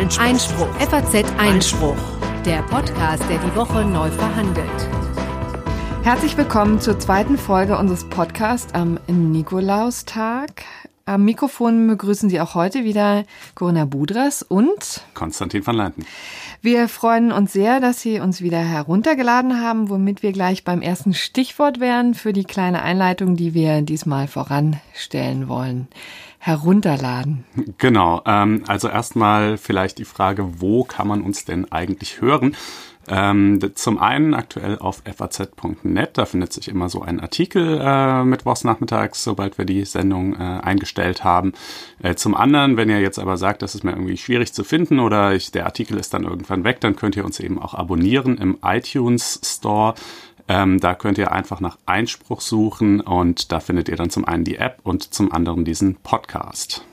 Einspruch. Einspruch. FAZ Einspruch. Der Podcast, der die Woche neu verhandelt. Herzlich willkommen zur zweiten Folge unseres Podcasts am Nikolaustag. Am Mikrofon begrüßen Sie auch heute wieder Corinna Budras und Konstantin van Leinten. Wir freuen uns sehr, dass Sie uns wieder heruntergeladen haben, womit wir gleich beim ersten Stichwort wären für die kleine Einleitung, die wir diesmal voranstellen wollen. Herunterladen. Genau. Ähm, also erstmal vielleicht die Frage, wo kann man uns denn eigentlich hören? Ähm, zum einen aktuell auf faz.net, da findet sich immer so ein Artikel äh, mittwochs sobald wir die Sendung äh, eingestellt haben. Äh, zum anderen, wenn ihr jetzt aber sagt, das ist mir irgendwie schwierig zu finden oder ich, der Artikel ist dann irgendwann weg, dann könnt ihr uns eben auch abonnieren im iTunes Store. Ähm, da könnt ihr einfach nach Einspruch suchen und da findet ihr dann zum einen die App und zum anderen diesen Podcast.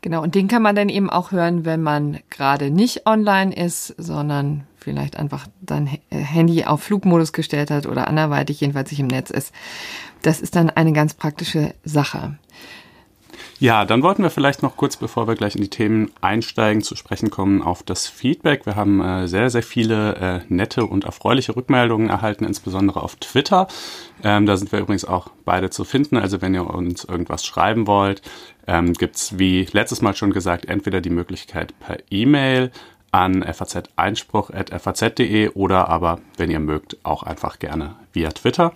Genau, und den kann man dann eben auch hören, wenn man gerade nicht online ist, sondern vielleicht einfach sein Handy auf Flugmodus gestellt hat oder anderweitig jedenfalls sich im Netz ist. Das ist dann eine ganz praktische Sache. Ja, dann wollten wir vielleicht noch kurz, bevor wir gleich in die Themen einsteigen, zu sprechen kommen auf das Feedback. Wir haben äh, sehr, sehr viele äh, nette und erfreuliche Rückmeldungen erhalten, insbesondere auf Twitter. Ähm, da sind wir übrigens auch beide zu finden. Also wenn ihr uns irgendwas schreiben wollt, ähm, gibt's wie letztes Mal schon gesagt, entweder die Möglichkeit per E-Mail an faz-einspruch.faz.de oder aber, wenn ihr mögt, auch einfach gerne via Twitter.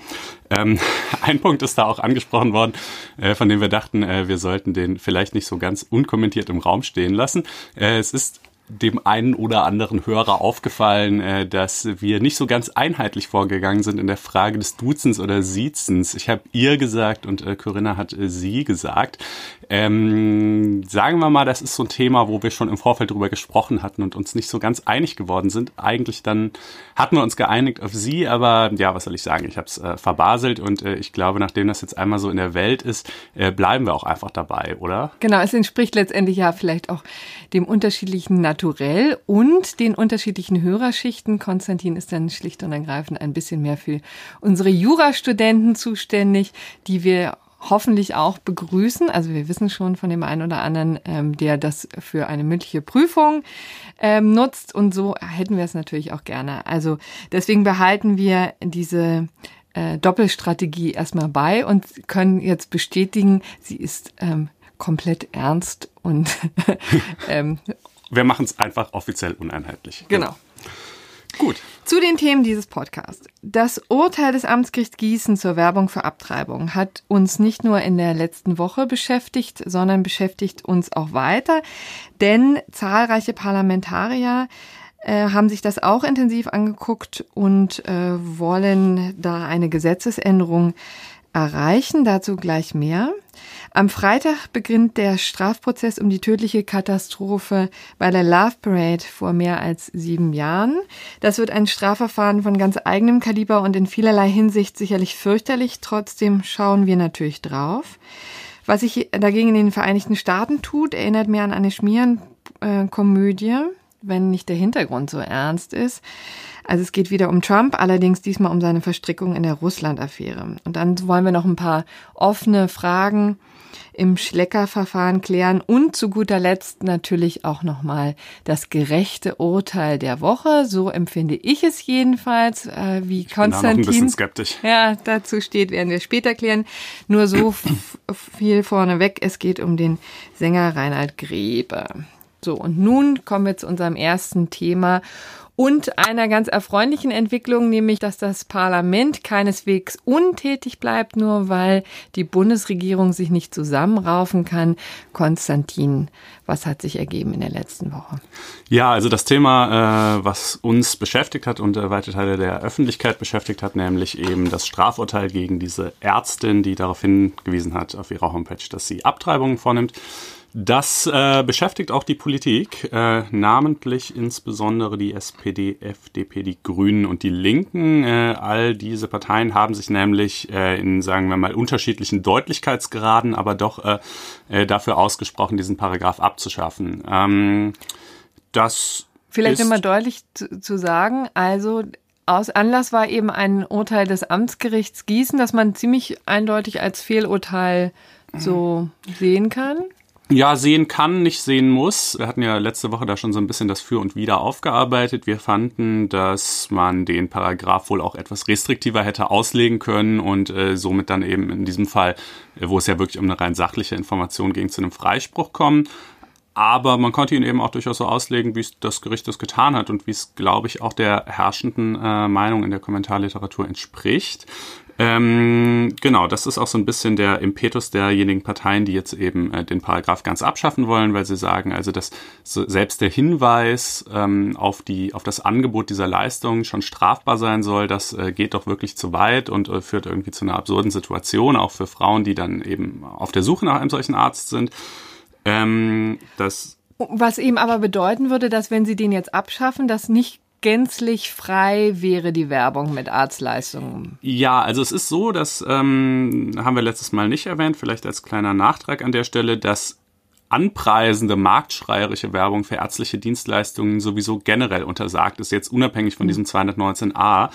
Ähm, ein Punkt ist da auch angesprochen worden, äh, von dem wir dachten, äh, wir sollten den vielleicht nicht so ganz unkommentiert im Raum stehen lassen. Äh, es ist dem einen oder anderen Hörer aufgefallen, äh, dass wir nicht so ganz einheitlich vorgegangen sind in der Frage des Duzens oder Siezens. Ich habe ihr gesagt und äh, Corinna hat äh, sie gesagt. Ähm, sagen wir mal, das ist so ein Thema, wo wir schon im Vorfeld drüber gesprochen hatten und uns nicht so ganz einig geworden sind. Eigentlich dann hatten wir uns geeinigt auf sie, aber ja, was soll ich sagen? Ich habe es äh, verbaselt und äh, ich glaube, nachdem das jetzt einmal so in der Welt ist, äh, bleiben wir auch einfach dabei, oder? Genau, es entspricht letztendlich ja vielleicht auch dem unterschiedlichen Naturell und den unterschiedlichen Hörerschichten. Konstantin ist dann schlicht und ergreifend ein bisschen mehr für unsere Jurastudenten zuständig, die wir hoffentlich auch begrüßen. Also wir wissen schon von dem einen oder anderen, ähm, der das für eine mündliche Prüfung ähm, nutzt. Und so hätten wir es natürlich auch gerne. Also deswegen behalten wir diese äh, Doppelstrategie erstmal bei und können jetzt bestätigen, sie ist ähm, komplett ernst und ähm, wir machen es einfach offiziell uneinheitlich. Genau. Gut. Zu den Themen dieses Podcasts. Das Urteil des Amtsgerichts Gießen zur Werbung für Abtreibung hat uns nicht nur in der letzten Woche beschäftigt, sondern beschäftigt uns auch weiter, denn zahlreiche Parlamentarier äh, haben sich das auch intensiv angeguckt und äh, wollen da eine Gesetzesänderung erreichen. Dazu gleich mehr. Am Freitag beginnt der Strafprozess um die tödliche Katastrophe bei der Love Parade vor mehr als sieben Jahren. Das wird ein Strafverfahren von ganz eigenem Kaliber und in vielerlei Hinsicht sicherlich fürchterlich. Trotzdem schauen wir natürlich drauf. Was sich dagegen in den Vereinigten Staaten tut, erinnert mir an eine Schmierenkomödie, wenn nicht der Hintergrund so ernst ist. Also es geht wieder um Trump, allerdings diesmal um seine Verstrickung in der Russland-Affäre. Und dann wollen wir noch ein paar offene Fragen im Schleckerverfahren klären und zu guter Letzt natürlich auch nochmal das gerechte Urteil der Woche. So empfinde ich es jedenfalls, äh, wie ich Konstantin. Bin da noch ein bisschen skeptisch. Ja, dazu steht, werden wir später klären. Nur so viel vorneweg. Es geht um den Sänger Reinhard Grebe. So, und nun kommen wir zu unserem ersten Thema und einer ganz erfreulichen Entwicklung, nämlich dass das Parlament keineswegs untätig bleibt, nur weil die Bundesregierung sich nicht zusammenraufen kann. Konstantin, was hat sich ergeben in der letzten Woche? Ja, also das Thema, äh, was uns beschäftigt hat und äh, weite Teile der Öffentlichkeit beschäftigt hat, nämlich eben das Strafurteil gegen diese Ärztin, die darauf hingewiesen hat auf ihrer Homepage, dass sie Abtreibungen vornimmt. Das äh, beschäftigt auch die Politik, äh, namentlich insbesondere die SPD, FDP, die Grünen und die Linken. Äh, all diese Parteien haben sich nämlich äh, in, sagen wir mal, unterschiedlichen Deutlichkeitsgraden, aber doch äh, äh, dafür ausgesprochen, diesen Paragraph abzuschaffen. Ähm, das Vielleicht immer deutlich zu, zu sagen, also aus Anlass war eben ein Urteil des Amtsgerichts Gießen, das man ziemlich eindeutig als Fehlurteil so sehen kann. Ja, sehen kann, nicht sehen muss. Wir hatten ja letzte Woche da schon so ein bisschen das Für und Wider aufgearbeitet. Wir fanden, dass man den Paragraph wohl auch etwas restriktiver hätte auslegen können und äh, somit dann eben in diesem Fall, äh, wo es ja wirklich um eine rein sachliche Information ging, zu einem Freispruch kommen. Aber man konnte ihn eben auch durchaus so auslegen, wie es das Gericht das getan hat und wie es, glaube ich, auch der herrschenden äh, Meinung in der Kommentarliteratur entspricht. Ähm, genau, das ist auch so ein bisschen der Impetus derjenigen Parteien, die jetzt eben äh, den Paragraph ganz abschaffen wollen, weil sie sagen, also dass so selbst der Hinweis ähm, auf die auf das Angebot dieser Leistung schon strafbar sein soll, das äh, geht doch wirklich zu weit und äh, führt irgendwie zu einer absurden Situation, auch für Frauen, die dann eben auf der Suche nach einem solchen Arzt sind. Ähm, das was eben aber bedeuten würde, dass wenn sie den jetzt abschaffen, das nicht gänzlich frei wäre die Werbung mit Arztleistungen? Ja, also es ist so, das ähm, haben wir letztes Mal nicht erwähnt, vielleicht als kleiner Nachtrag an der Stelle, dass anpreisende, marktschreierische Werbung für ärztliche Dienstleistungen sowieso generell untersagt ist, jetzt unabhängig von diesem 219a,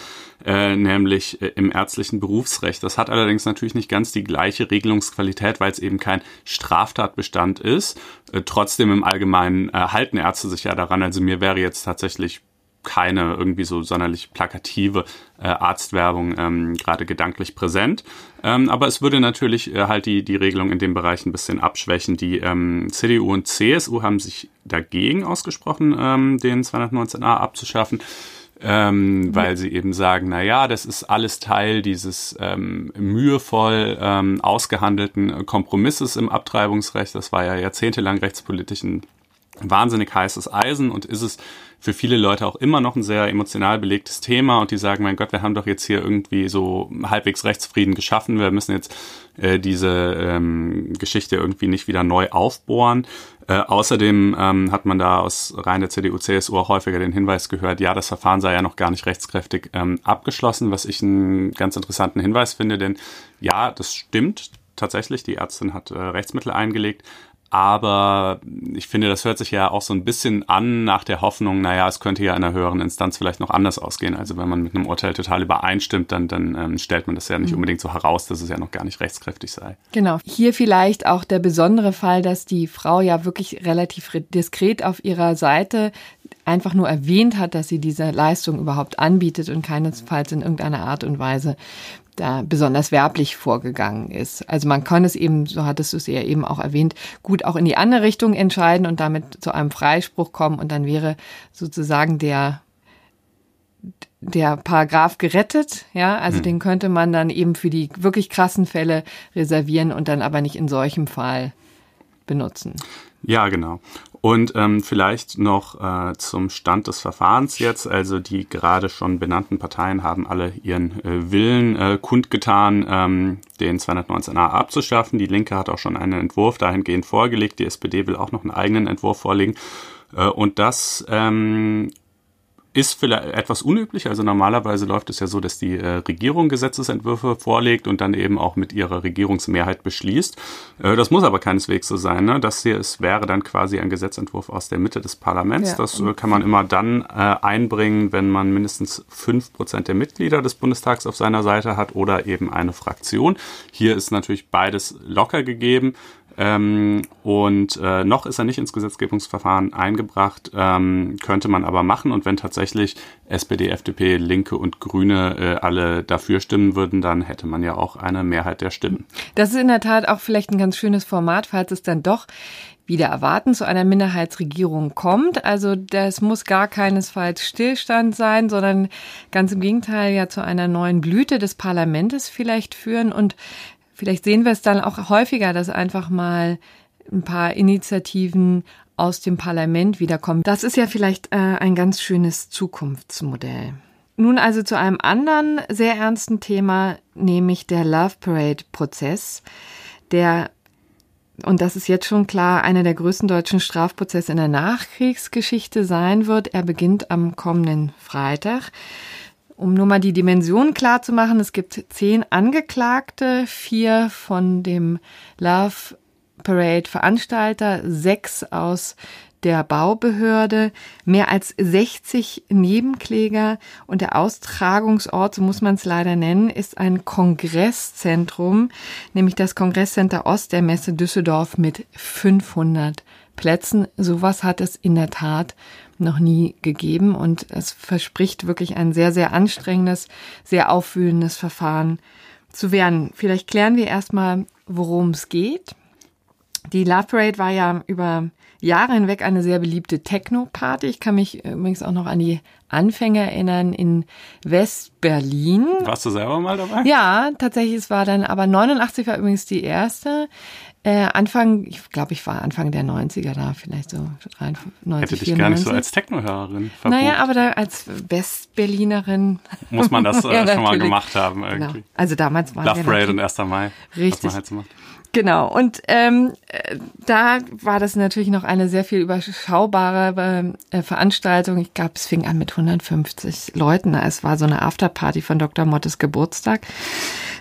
äh, nämlich äh, im ärztlichen Berufsrecht. Das hat allerdings natürlich nicht ganz die gleiche Regelungsqualität, weil es eben kein Straftatbestand ist. Äh, trotzdem im Allgemeinen äh, halten Ärzte sich ja daran. Also mir wäre jetzt tatsächlich keine irgendwie so sonderlich plakative äh, Arztwerbung ähm, gerade gedanklich präsent. Ähm, aber es würde natürlich äh, halt die, die Regelung in dem Bereich ein bisschen abschwächen. Die ähm, CDU und CSU haben sich dagegen ausgesprochen, ähm, den 219a abzuschaffen. Ähm, weil sie eben sagen, na ja, das ist alles Teil dieses ähm, mühevoll ähm, ausgehandelten Kompromisses im Abtreibungsrecht. Das war ja jahrzehntelang rechtspolitischen wahnsinnig heißes Eisen und ist es für viele Leute auch immer noch ein sehr emotional belegtes Thema und die sagen, mein Gott, wir haben doch jetzt hier irgendwie so halbwegs Rechtsfrieden geschaffen, wir müssen jetzt äh, diese ähm, Geschichte irgendwie nicht wieder neu aufbohren. Äh, außerdem ähm, hat man da aus rein der CDU, CSU auch häufiger den Hinweis gehört, ja, das Verfahren sei ja noch gar nicht rechtskräftig ähm, abgeschlossen, was ich einen ganz interessanten Hinweis finde, denn ja, das stimmt. Tatsächlich, die Ärztin hat äh, Rechtsmittel eingelegt, aber ich finde, das hört sich ja auch so ein bisschen an nach der Hoffnung, naja, es könnte ja in einer höheren Instanz vielleicht noch anders ausgehen. Also wenn man mit einem Urteil total übereinstimmt, dann, dann ähm, stellt man das ja nicht mhm. unbedingt so heraus, dass es ja noch gar nicht rechtskräftig sei. Genau. Hier vielleicht auch der besondere Fall, dass die Frau ja wirklich relativ diskret auf ihrer Seite einfach nur erwähnt hat, dass sie diese Leistung überhaupt anbietet und keinesfalls in irgendeiner Art und Weise da besonders werblich vorgegangen ist. Also man kann es eben, so hattest du es ja eben auch erwähnt, gut auch in die andere Richtung entscheiden und damit zu einem Freispruch kommen und dann wäre sozusagen der der Paragraph gerettet, ja, also hm. den könnte man dann eben für die wirklich krassen Fälle reservieren und dann aber nicht in solchem Fall benutzen. Ja, genau. Und ähm, vielleicht noch äh, zum Stand des Verfahrens jetzt. Also die gerade schon benannten Parteien haben alle ihren äh, Willen äh, kundgetan, ähm, den 219a abzuschaffen. Die Linke hat auch schon einen Entwurf dahingehend vorgelegt. Die SPD will auch noch einen eigenen Entwurf vorlegen. Äh, und das ähm, ist vielleicht etwas unüblich. Also normalerweise läuft es ja so, dass die äh, Regierung Gesetzesentwürfe vorlegt und dann eben auch mit ihrer Regierungsmehrheit beschließt. Äh, das muss aber keineswegs so sein. Ne? Das hier ist, wäre dann quasi ein Gesetzentwurf aus der Mitte des Parlaments. Ja. Das äh, kann man immer dann äh, einbringen, wenn man mindestens fünf Prozent der Mitglieder des Bundestags auf seiner Seite hat oder eben eine Fraktion. Hier ist natürlich beides locker gegeben. Ähm, und äh, noch ist er nicht ins Gesetzgebungsverfahren eingebracht, ähm, könnte man aber machen. Und wenn tatsächlich SPD, FDP, Linke und Grüne äh, alle dafür stimmen würden, dann hätte man ja auch eine Mehrheit der Stimmen. Das ist in der Tat auch vielleicht ein ganz schönes Format, falls es dann doch wieder erwarten zu einer Minderheitsregierung kommt. Also das muss gar keinesfalls Stillstand sein, sondern ganz im Gegenteil ja zu einer neuen Blüte des Parlaments vielleicht führen. Und Vielleicht sehen wir es dann auch häufiger, dass einfach mal ein paar Initiativen aus dem Parlament wiederkommen. Das ist ja vielleicht äh, ein ganz schönes Zukunftsmodell. Nun also zu einem anderen sehr ernsten Thema, nämlich der Love Parade Prozess, der und das ist jetzt schon klar, einer der größten deutschen Strafprozesse in der Nachkriegsgeschichte sein wird. Er beginnt am kommenden Freitag. Um nur mal die Dimension klar zu machen, es gibt zehn Angeklagte, vier von dem Love Parade Veranstalter, sechs aus der Baubehörde, mehr als 60 Nebenkläger. Und der Austragungsort, so muss man es leider nennen, ist ein Kongresszentrum, nämlich das Kongresscenter Ost der Messe Düsseldorf mit 500 Plätzen. Sowas hat es in der Tat noch nie gegeben und es verspricht wirklich ein sehr, sehr anstrengendes, sehr aufwühlendes Verfahren zu werden. Vielleicht klären wir erstmal, worum es geht. Die Love Parade war ja über Jahre hinweg eine sehr beliebte Techno-Party. Ich kann mich übrigens auch noch an die Anfänge erinnern in West-Berlin. Warst du selber mal dabei? Ja, tatsächlich. Es war dann, aber 89 war übrigens die erste. Äh, Anfang, ich glaube, ich war Anfang der 90er da, vielleicht so 93, Hätte dich 94. gar nicht so als Techno-Hörerin verbucht. Naja, aber da als West-Berlinerin. Muss man das äh, ja, schon mal gemacht haben irgendwie. Genau. Also damals war Love Parade und 1. Mai. Richtig. Halt so. Genau, und ähm, da war das natürlich noch eine sehr viel überschaubare äh, Veranstaltung. Ich glaube, es fing an mit 150 Leuten. Es war so eine Afterparty von Dr. Mottes Geburtstag.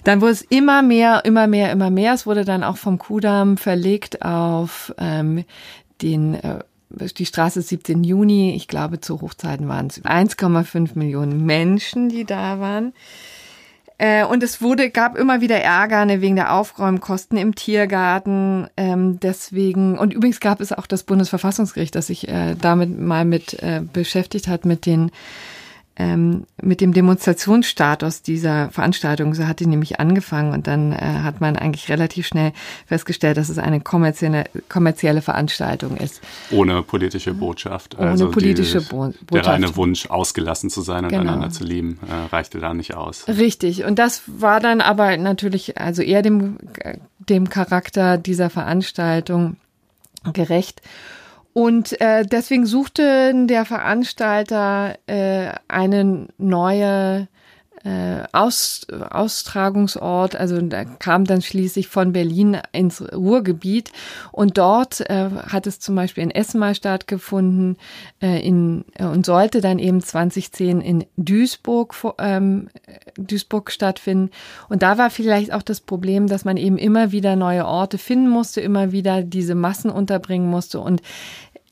Dann wurde es immer mehr, immer mehr, immer mehr. Es wurde dann auch vom Kudamm verlegt auf ähm, den äh, die Straße 17 Juni. Ich glaube, zu Hochzeiten waren es 1,5 Millionen Menschen, die da waren. Äh, und es wurde, gab immer wieder Ärger ne, wegen der Aufräumkosten im Tiergarten. Ähm, deswegen, und übrigens gab es auch das Bundesverfassungsgericht, das sich äh, damit mal mit äh, beschäftigt hat, mit den ähm, mit dem Demonstrationsstatus dieser Veranstaltung. So hat die nämlich angefangen und dann äh, hat man eigentlich relativ schnell festgestellt, dass es eine kommerzielle, kommerzielle Veranstaltung ist. Ohne politische Botschaft. Ohne also politische die, Bo Botschaft. Der reine Wunsch, ausgelassen zu sein und genau. einander zu lieben, äh, reichte da nicht aus. Richtig. Und das war dann aber natürlich also eher dem, dem Charakter dieser Veranstaltung gerecht. Und äh, deswegen suchte der Veranstalter äh, eine neue äh, Aus, Austragungsort, also da kam dann schließlich von Berlin ins Ruhrgebiet. Und dort äh, hat es zum Beispiel in Essen mal stattgefunden äh, in, äh, und sollte dann eben 2010 in Duisburg, ähm, Duisburg stattfinden. Und da war vielleicht auch das Problem, dass man eben immer wieder neue Orte finden musste, immer wieder diese Massen unterbringen musste. Und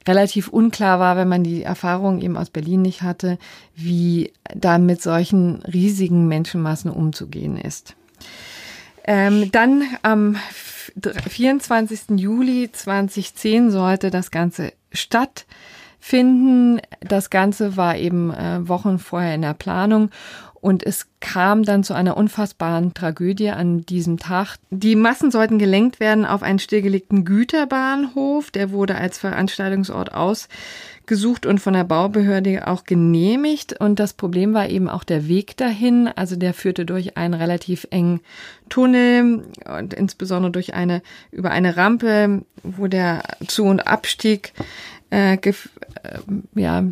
relativ unklar war, wenn man die Erfahrung eben aus Berlin nicht hatte, wie da mit solchen riesigen Menschenmassen umzugehen ist. Ähm, dann am 24. Juli 2010 sollte das Ganze stattfinden. Das Ganze war eben äh, Wochen vorher in der Planung und es kam dann zu einer unfassbaren Tragödie an diesem Tag. Die Massen sollten gelenkt werden auf einen stillgelegten Güterbahnhof. Der wurde als Veranstaltungsort ausgesucht und von der Baubehörde auch genehmigt. Und das Problem war eben auch der Weg dahin. Also der führte durch einen relativ engen Tunnel und insbesondere durch eine, über eine Rampe, wo der Zu- und Abstieg äh, äh, ja,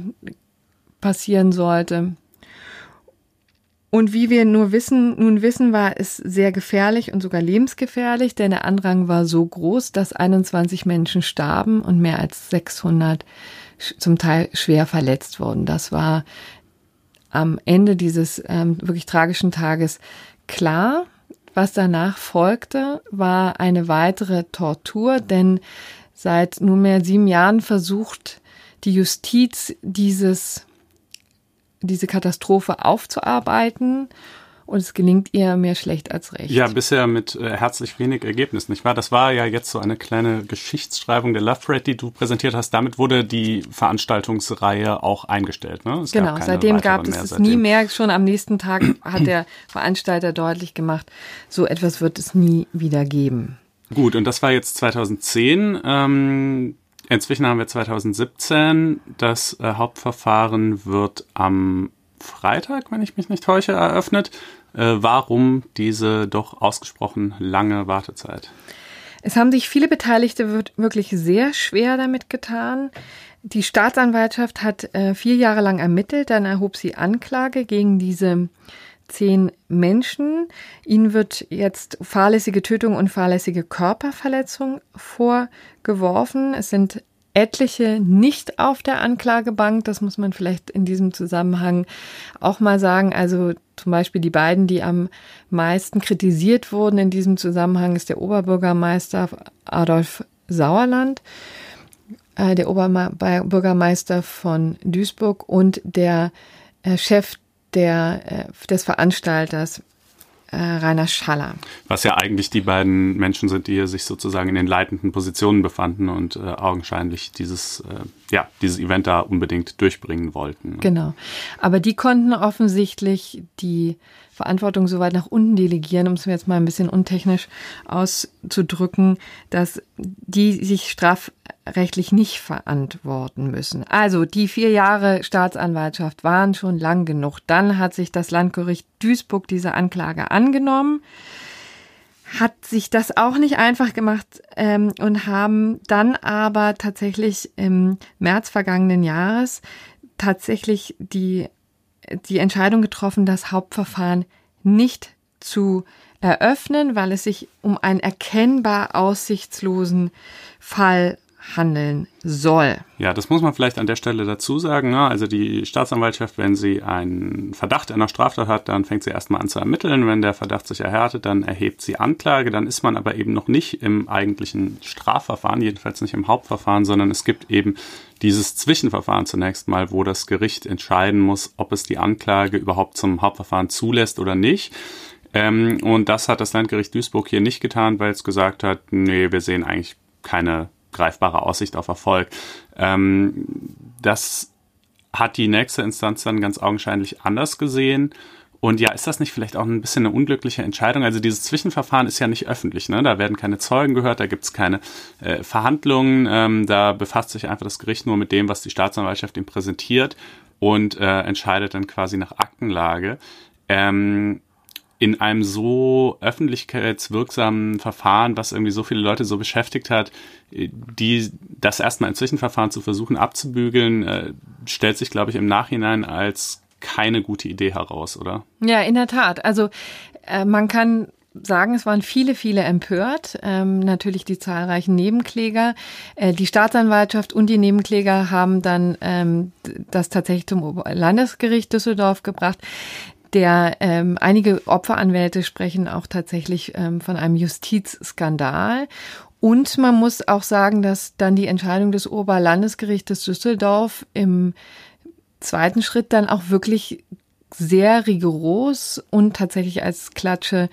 passieren sollte. Und wie wir nur wissen, nun wissen, war es sehr gefährlich und sogar lebensgefährlich, denn der Andrang war so groß, dass 21 Menschen starben und mehr als 600 zum Teil schwer verletzt wurden. Das war am Ende dieses ähm, wirklich tragischen Tages klar. Was danach folgte, war eine weitere Tortur, denn seit nunmehr sieben Jahren versucht die Justiz dieses diese Katastrophe aufzuarbeiten. Und es gelingt ihr mehr schlecht als recht. Ja, bisher mit äh, herzlich wenig Ergebnis, nicht wahr? Das war ja jetzt so eine kleine Geschichtsschreibung der Love Parade, die du präsentiert hast. Damit wurde die Veranstaltungsreihe auch eingestellt. Ne? Es genau, gab seitdem gab es es nie mehr. Schon am nächsten Tag hat der Veranstalter deutlich gemacht, so etwas wird es nie wieder geben. Gut, und das war jetzt 2010. Ähm, Inzwischen haben wir 2017. Das äh, Hauptverfahren wird am Freitag, wenn ich mich nicht täusche, eröffnet. Äh, warum diese doch ausgesprochen lange Wartezeit? Es haben sich viele Beteiligte wirklich sehr schwer damit getan. Die Staatsanwaltschaft hat äh, vier Jahre lang ermittelt, dann erhob sie Anklage gegen diese zehn Menschen. Ihnen wird jetzt fahrlässige Tötung und fahrlässige Körperverletzung vorgeworfen. Es sind etliche nicht auf der Anklagebank. Das muss man vielleicht in diesem Zusammenhang auch mal sagen. Also zum Beispiel die beiden, die am meisten kritisiert wurden in diesem Zusammenhang, ist der Oberbürgermeister Adolf Sauerland äh, der Oberbürgermeister von Duisburg und der äh, Chef der, äh, des Veranstalters äh, Rainer Schaller. Was ja eigentlich die beiden Menschen sind, die hier sich sozusagen in den leitenden Positionen befanden und äh, augenscheinlich dieses, äh, ja, dieses Event da unbedingt durchbringen wollten. Genau. Aber die konnten offensichtlich die Verantwortung so weit nach unten delegieren, um es mir jetzt mal ein bisschen untechnisch auszudrücken, dass die sich strafrechtlich nicht verantworten müssen. Also die vier Jahre Staatsanwaltschaft waren schon lang genug. Dann hat sich das Landgericht Duisburg diese Anklage angenommen hat sich das auch nicht einfach gemacht ähm, und haben dann aber tatsächlich im März vergangenen Jahres tatsächlich die die Entscheidung getroffen, das Hauptverfahren nicht zu eröffnen, weil es sich um einen erkennbar aussichtslosen Fall handeln soll. Ja, das muss man vielleicht an der Stelle dazu sagen. Ne? Also die Staatsanwaltschaft, wenn sie einen Verdacht einer Straftat hat, dann fängt sie erstmal an zu ermitteln. Wenn der Verdacht sich erhärtet, dann erhebt sie Anklage. Dann ist man aber eben noch nicht im eigentlichen Strafverfahren, jedenfalls nicht im Hauptverfahren, sondern es gibt eben dieses Zwischenverfahren zunächst mal, wo das Gericht entscheiden muss, ob es die Anklage überhaupt zum Hauptverfahren zulässt oder nicht. Ähm, und das hat das Landgericht Duisburg hier nicht getan, weil es gesagt hat, nee, wir sehen eigentlich keine greifbare Aussicht auf Erfolg. Ähm, das hat die nächste Instanz dann ganz augenscheinlich anders gesehen. Und ja, ist das nicht vielleicht auch ein bisschen eine unglückliche Entscheidung? Also dieses Zwischenverfahren ist ja nicht öffentlich, ne? Da werden keine Zeugen gehört, da gibt es keine äh, Verhandlungen, ähm, da befasst sich einfach das Gericht nur mit dem, was die Staatsanwaltschaft ihm präsentiert und äh, entscheidet dann quasi nach Aktenlage. Ähm, in einem so öffentlichkeitswirksamen Verfahren, was irgendwie so viele Leute so beschäftigt hat, die das erstmal im Zwischenverfahren zu versuchen abzubügeln, äh, stellt sich, glaube ich, im Nachhinein als keine gute Idee heraus, oder? Ja, in der Tat. Also äh, man kann sagen, es waren viele, viele empört. Ähm, natürlich die zahlreichen Nebenkläger. Äh, die Staatsanwaltschaft und die Nebenkläger haben dann ähm, das tatsächlich zum Landesgericht Düsseldorf gebracht. Der ähm, einige Opferanwälte sprechen auch tatsächlich ähm, von einem Justizskandal. Und man muss auch sagen, dass dann die Entscheidung des Oberlandesgerichtes Düsseldorf im zweiten Schritt dann auch wirklich sehr rigoros und tatsächlich als Klatsche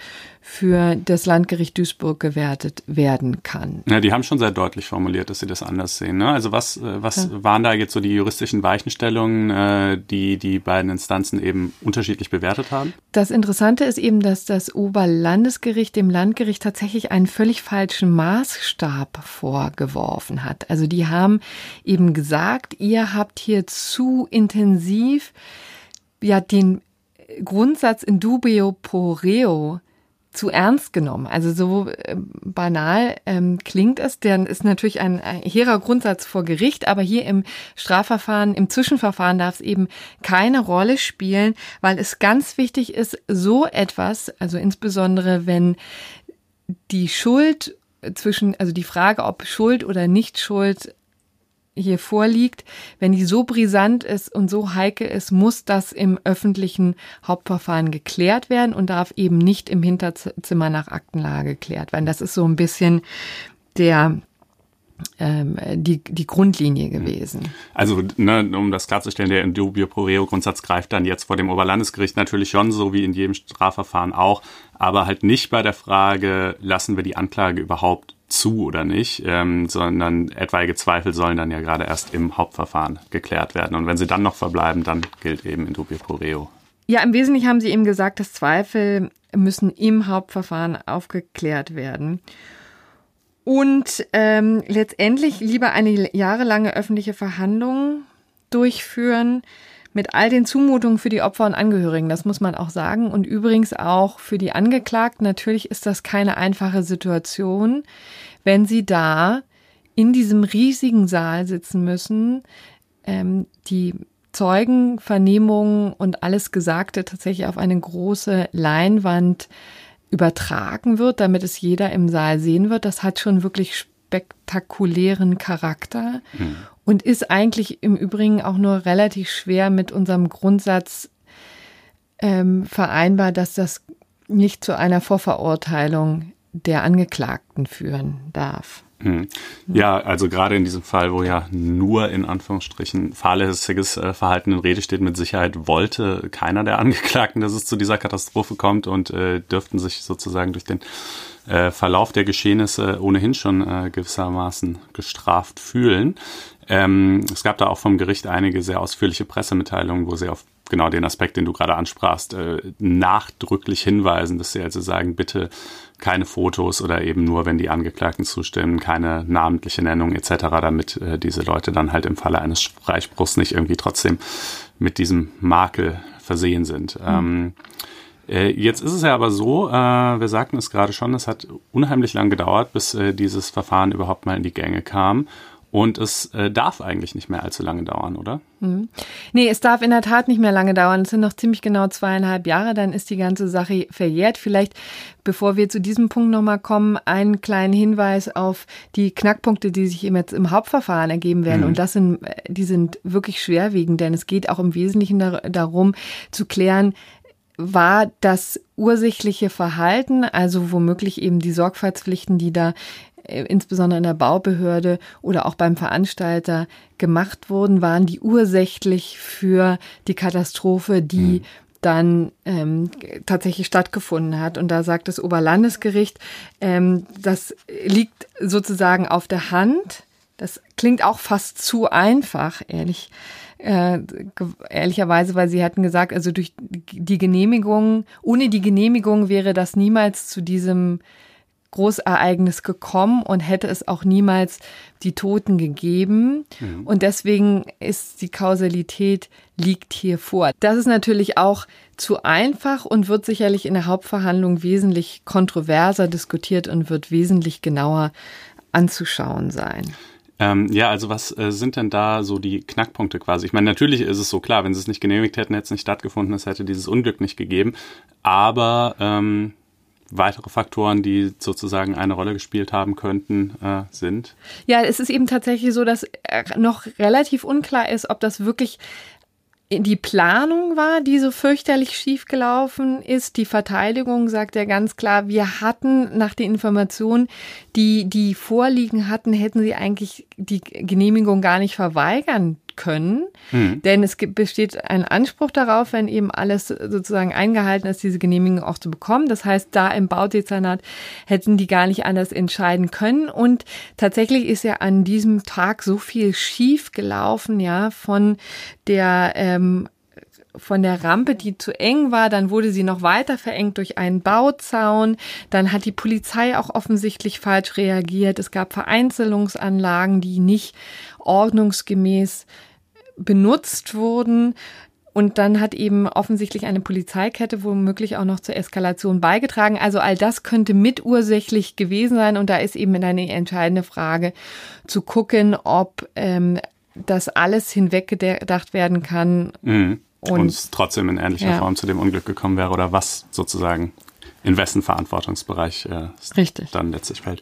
für das Landgericht Duisburg gewertet werden kann. Ja, die haben schon sehr deutlich formuliert, dass sie das anders sehen. Ne? Also was, äh, was ja. waren da jetzt so die juristischen Weichenstellungen, äh, die die beiden Instanzen eben unterschiedlich bewertet haben? Das Interessante ist eben, dass das Oberlandesgericht dem Landgericht tatsächlich einen völlig falschen Maßstab vorgeworfen hat. Also die haben eben gesagt, ihr habt hier zu intensiv ja den Grundsatz in dubio pro zu ernst genommen. Also so äh, banal ähm, klingt es, denn ist natürlich ein, ein hehrer Grundsatz vor Gericht, aber hier im Strafverfahren, im Zwischenverfahren darf es eben keine Rolle spielen, weil es ganz wichtig ist, so etwas, also insbesondere wenn die Schuld zwischen, also die Frage, ob Schuld oder nicht Schuld hier vorliegt, wenn die so brisant ist und so heikel ist, muss das im öffentlichen Hauptverfahren geklärt werden und darf eben nicht im Hinterzimmer nach Aktenlage geklärt werden. Das ist so ein bisschen der die, die Grundlinie gewesen. Also, ne, um das klarzustellen, der Indubio pro reo Grundsatz greift dann jetzt vor dem Oberlandesgericht natürlich schon, so wie in jedem Strafverfahren auch, aber halt nicht bei der Frage, lassen wir die Anklage überhaupt zu oder nicht, ähm, sondern etwaige Zweifel sollen dann ja gerade erst im Hauptverfahren geklärt werden. Und wenn sie dann noch verbleiben, dann gilt eben in dubio pro reo. Ja, im Wesentlichen haben Sie eben gesagt, dass Zweifel müssen im Hauptverfahren aufgeklärt werden. Und ähm, letztendlich lieber eine jahrelange öffentliche Verhandlung durchführen, mit all den Zumutungen für die Opfer und Angehörigen, das muss man auch sagen. Und übrigens auch für die Angeklagten. Natürlich ist das keine einfache Situation, wenn sie da in diesem riesigen Saal sitzen müssen, ähm, die Zeugenvernehmungen und alles Gesagte tatsächlich auf eine große Leinwand übertragen wird, damit es jeder im Saal sehen wird. Das hat schon wirklich spektakulären Charakter. Mhm und ist eigentlich im Übrigen auch nur relativ schwer mit unserem Grundsatz ähm, vereinbar, dass das nicht zu einer Vorverurteilung der Angeklagten führen darf. Hm. Ja, also gerade in diesem Fall, wo ja nur in Anführungsstrichen fahrlässiges äh, Verhalten in Rede steht, mit Sicherheit wollte keiner der Angeklagten, dass es zu dieser Katastrophe kommt und äh, dürften sich sozusagen durch den äh, Verlauf der Geschehnisse ohnehin schon äh, gewissermaßen gestraft fühlen. Ähm, es gab da auch vom Gericht einige sehr ausführliche Pressemitteilungen, wo sie auf genau den Aspekt, den du gerade ansprachst, äh, nachdrücklich hinweisen, dass sie also sagen, bitte keine Fotos oder eben nur, wenn die Angeklagten zustimmen, keine namentliche Nennung etc., damit äh, diese Leute dann halt im Falle eines Freispruchs nicht irgendwie trotzdem mit diesem Makel versehen sind. Mhm. Ähm, äh, Jetzt ist es ja aber so, äh, wir sagten es gerade schon, es hat unheimlich lang gedauert, bis äh, dieses Verfahren überhaupt mal in die Gänge kam. Und es äh, darf eigentlich nicht mehr allzu lange dauern, oder? Mhm. Nee, es darf in der Tat nicht mehr lange dauern. Es sind noch ziemlich genau zweieinhalb Jahre, dann ist die ganze Sache verjährt. Vielleicht, bevor wir zu diesem Punkt nochmal kommen, einen kleinen Hinweis auf die Knackpunkte, die sich eben jetzt im Hauptverfahren ergeben werden. Mhm. Und das sind, die sind wirklich schwerwiegend, denn es geht auch im Wesentlichen dar darum zu klären, war das ursächliche Verhalten, also womöglich eben die Sorgfaltspflichten, die da äh, insbesondere in der Baubehörde oder auch beim Veranstalter gemacht wurden, waren die ursächlich für die Katastrophe, die mhm. dann ähm, tatsächlich stattgefunden hat. Und da sagt das Oberlandesgericht, ähm, das liegt sozusagen auf der Hand. Das klingt auch fast zu einfach, ehrlich äh, ehrlicherweise, weil sie hatten gesagt, also durch die Genehmigung, ohne die Genehmigung wäre das niemals zu diesem Großereignis gekommen und hätte es auch niemals die Toten gegeben. Mhm. Und deswegen ist die Kausalität liegt hier vor. Das ist natürlich auch zu einfach und wird sicherlich in der Hauptverhandlung wesentlich kontroverser diskutiert und wird wesentlich genauer anzuschauen sein. Ähm, ja, also was äh, sind denn da so die Knackpunkte quasi? Ich meine, natürlich ist es so klar, wenn sie es nicht genehmigt hätten, hätte es nicht stattgefunden, es hätte dieses Unglück nicht gegeben. Aber ähm, weitere Faktoren, die sozusagen eine Rolle gespielt haben könnten, äh, sind? Ja, es ist eben tatsächlich so, dass äh, noch relativ unklar ist, ob das wirklich die Planung war, die so fürchterlich schiefgelaufen ist. Die Verteidigung sagt ja ganz klar, wir hatten nach den Informationen, die die vorliegen hatten, hätten sie eigentlich die Genehmigung gar nicht verweigern können. Mhm. Denn es gibt, besteht ein Anspruch darauf, wenn eben alles sozusagen eingehalten ist, diese Genehmigung auch zu bekommen. Das heißt, da im Baudezernat hätten die gar nicht anders entscheiden können. Und tatsächlich ist ja an diesem Tag so viel schief gelaufen, ja, von der ähm, von der Rampe, die zu eng war, dann wurde sie noch weiter verengt durch einen Bauzaun. Dann hat die Polizei auch offensichtlich falsch reagiert. Es gab Vereinzelungsanlagen, die nicht ordnungsgemäß benutzt wurden. Und dann hat eben offensichtlich eine Polizeikette womöglich auch noch zur Eskalation beigetragen. Also all das könnte mitursächlich gewesen sein. Und da ist eben eine entscheidende Frage zu gucken, ob ähm, das alles hinweggedacht werden kann. Mhm. Und, und trotzdem in ähnlicher ja. Form zu dem Unglück gekommen wäre oder was sozusagen in wessen Verantwortungsbereich äh, Richtig. dann letztlich fällt.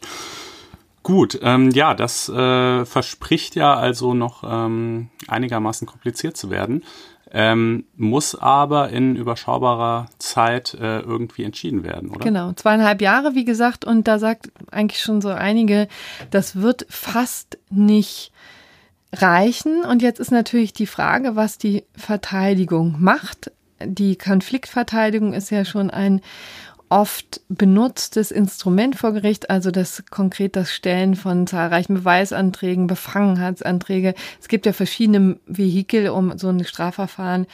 Gut, ähm, ja, das äh, verspricht ja also noch ähm, einigermaßen kompliziert zu werden, ähm, muss aber in überschaubarer Zeit äh, irgendwie entschieden werden, oder? Genau, zweieinhalb Jahre, wie gesagt, und da sagt eigentlich schon so einige, das wird fast nicht reichen. Und jetzt ist natürlich die Frage, was die Verteidigung macht. Die Konfliktverteidigung ist ja schon ein oft benutztes Instrument vor Gericht, also das konkret das Stellen von zahlreichen Beweisanträgen, Befangenheitsanträge. Es gibt ja verschiedene Vehikel, um so ein Strafverfahren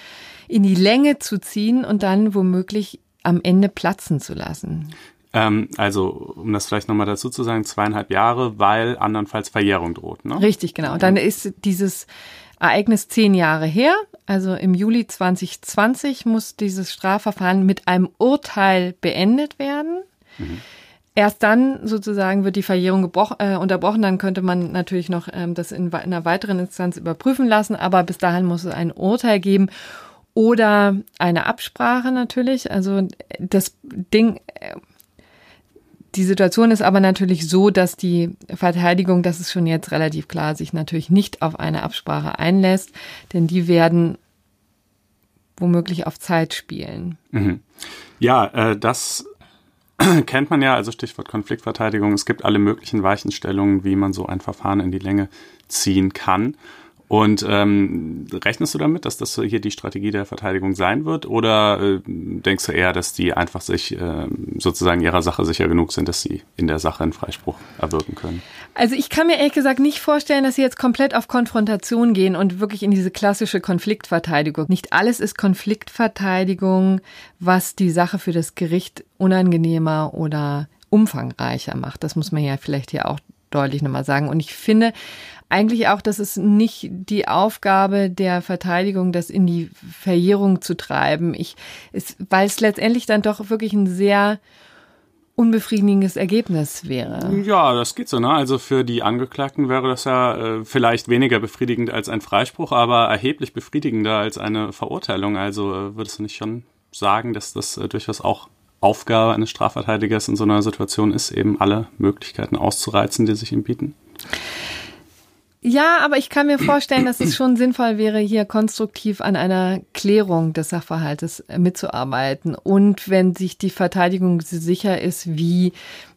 in die Länge zu ziehen und dann womöglich am Ende platzen zu lassen. Ähm, also, um das vielleicht nochmal dazu zu sagen, zweieinhalb Jahre, weil andernfalls Verjährung droht. Ne? Richtig, genau. Und dann ist dieses Ereignis zehn Jahre her. Also im Juli 2020 muss dieses Strafverfahren mit einem Urteil beendet werden. Mhm. Erst dann sozusagen wird die Verjährung äh, unterbrochen. Dann könnte man natürlich noch ähm, das in, in einer weiteren Instanz überprüfen lassen. Aber bis dahin muss es ein Urteil geben oder eine Absprache natürlich. Also das Ding äh, die Situation ist aber natürlich so, dass die Verteidigung, das ist schon jetzt relativ klar, sich natürlich nicht auf eine Absprache einlässt, denn die werden womöglich auf Zeit spielen. Mhm. Ja, äh, das kennt man ja, also Stichwort Konfliktverteidigung. Es gibt alle möglichen Weichenstellungen, wie man so ein Verfahren in die Länge ziehen kann. Und ähm, rechnest du damit, dass das hier die Strategie der Verteidigung sein wird? Oder äh, denkst du eher, dass die einfach sich äh, sozusagen ihrer Sache sicher genug sind, dass sie in der Sache einen Freispruch erwirken können? Also ich kann mir ehrlich gesagt nicht vorstellen, dass sie jetzt komplett auf Konfrontation gehen und wirklich in diese klassische Konfliktverteidigung. Nicht alles ist Konfliktverteidigung, was die Sache für das Gericht unangenehmer oder umfangreicher macht. Das muss man ja vielleicht hier auch deutlich nochmal sagen. Und ich finde, eigentlich auch, dass es nicht die Aufgabe der Verteidigung, das in die Verjährung zu treiben. Ich, es, weil es letztendlich dann doch wirklich ein sehr unbefriedigendes Ergebnis wäre. Ja, das geht so, ne? Also für die Angeklagten wäre das ja äh, vielleicht weniger befriedigend als ein Freispruch, aber erheblich befriedigender als eine Verurteilung. Also äh, würdest du nicht schon sagen, dass das äh, durchaus auch Aufgabe eines Strafverteidigers in so einer Situation ist, eben alle Möglichkeiten auszureizen, die sich ihm bieten? Ja, aber ich kann mir vorstellen, dass es schon sinnvoll wäre, hier konstruktiv an einer Klärung des Sachverhaltes mitzuarbeiten. Und wenn sich die Verteidigung sicher ist, wie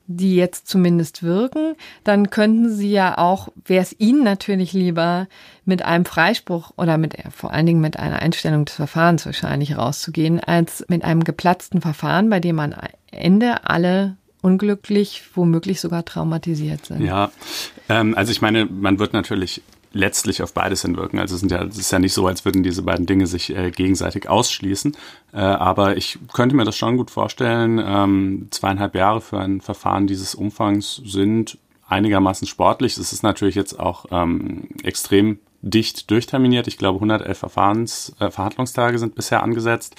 die jetzt zumindest wirken, dann könnten sie ja auch, wäre es ihnen natürlich lieber, mit einem Freispruch oder mit vor allen Dingen mit einer Einstellung des Verfahrens wahrscheinlich rauszugehen, als mit einem geplatzten Verfahren, bei dem am Ende alle unglücklich, womöglich sogar traumatisiert sind. Ja, ähm, also ich meine, man wird natürlich letztlich auf beides hinwirken. Also es, ja, es ist ja nicht so, als würden diese beiden Dinge sich äh, gegenseitig ausschließen. Äh, aber ich könnte mir das schon gut vorstellen. Ähm, zweieinhalb Jahre für ein Verfahren dieses Umfangs sind einigermaßen sportlich. Es ist natürlich jetzt auch ähm, extrem dicht durchterminiert. Ich glaube, 111 Verfahrens, äh, Verhandlungstage sind bisher angesetzt.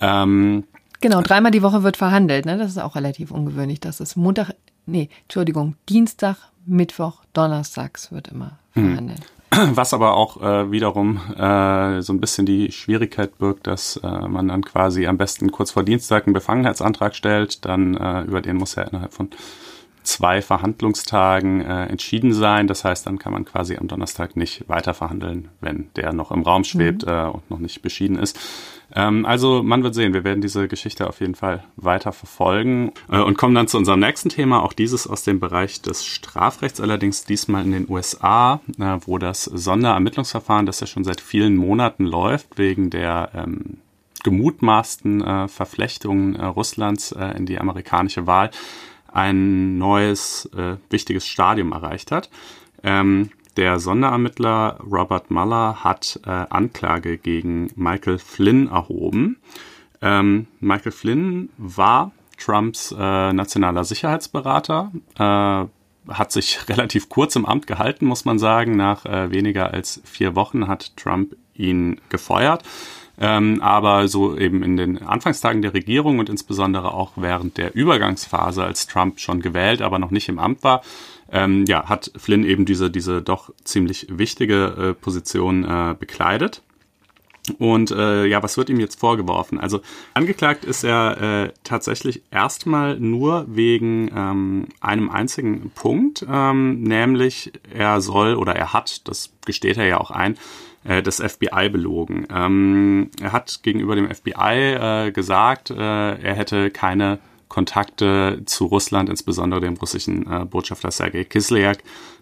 Ähm, Genau, dreimal die Woche wird verhandelt. Ne? Das ist auch relativ ungewöhnlich. Das ist Montag, nee, Entschuldigung, Dienstag, Mittwoch, Donnerstags wird immer hm. verhandelt. Was aber auch äh, wiederum äh, so ein bisschen die Schwierigkeit birgt, dass äh, man dann quasi am besten kurz vor Dienstag einen Befangenheitsantrag stellt, dann äh, über den muss er innerhalb von zwei Verhandlungstagen äh, entschieden sein. Das heißt, dann kann man quasi am Donnerstag nicht weiter verhandeln, wenn der noch im Raum schwebt mhm. äh, und noch nicht beschieden ist. Ähm, also man wird sehen, wir werden diese Geschichte auf jeden Fall weiter verfolgen äh, und kommen dann zu unserem nächsten Thema, auch dieses aus dem Bereich des Strafrechts, allerdings diesmal in den USA, äh, wo das Sonderermittlungsverfahren, das ja schon seit vielen Monaten läuft, wegen der ähm, gemutmaßten äh, Verflechtungen äh, Russlands in die amerikanische Wahl, ein neues äh, wichtiges Stadium erreicht hat. Ähm, der Sonderermittler Robert Mueller hat äh, Anklage gegen Michael Flynn erhoben. Ähm, Michael Flynn war Trumps äh, nationaler Sicherheitsberater, äh, hat sich relativ kurz im Amt gehalten, muss man sagen. Nach äh, weniger als vier Wochen hat Trump ihn gefeuert. Ähm, aber so eben in den Anfangstagen der Regierung und insbesondere auch während der Übergangsphase, als Trump schon gewählt, aber noch nicht im Amt war, ähm, ja, hat Flynn eben diese, diese doch ziemlich wichtige äh, Position äh, bekleidet. Und äh, ja, was wird ihm jetzt vorgeworfen? Also angeklagt ist er äh, tatsächlich erstmal nur wegen ähm, einem einzigen Punkt, ähm, nämlich er soll oder er hat, das gesteht er ja auch ein, äh, das FBI belogen. Ähm, er hat gegenüber dem FBI äh, gesagt, äh, er hätte keine Kontakte zu Russland, insbesondere dem russischen äh, Botschafter Sergei Kislyak,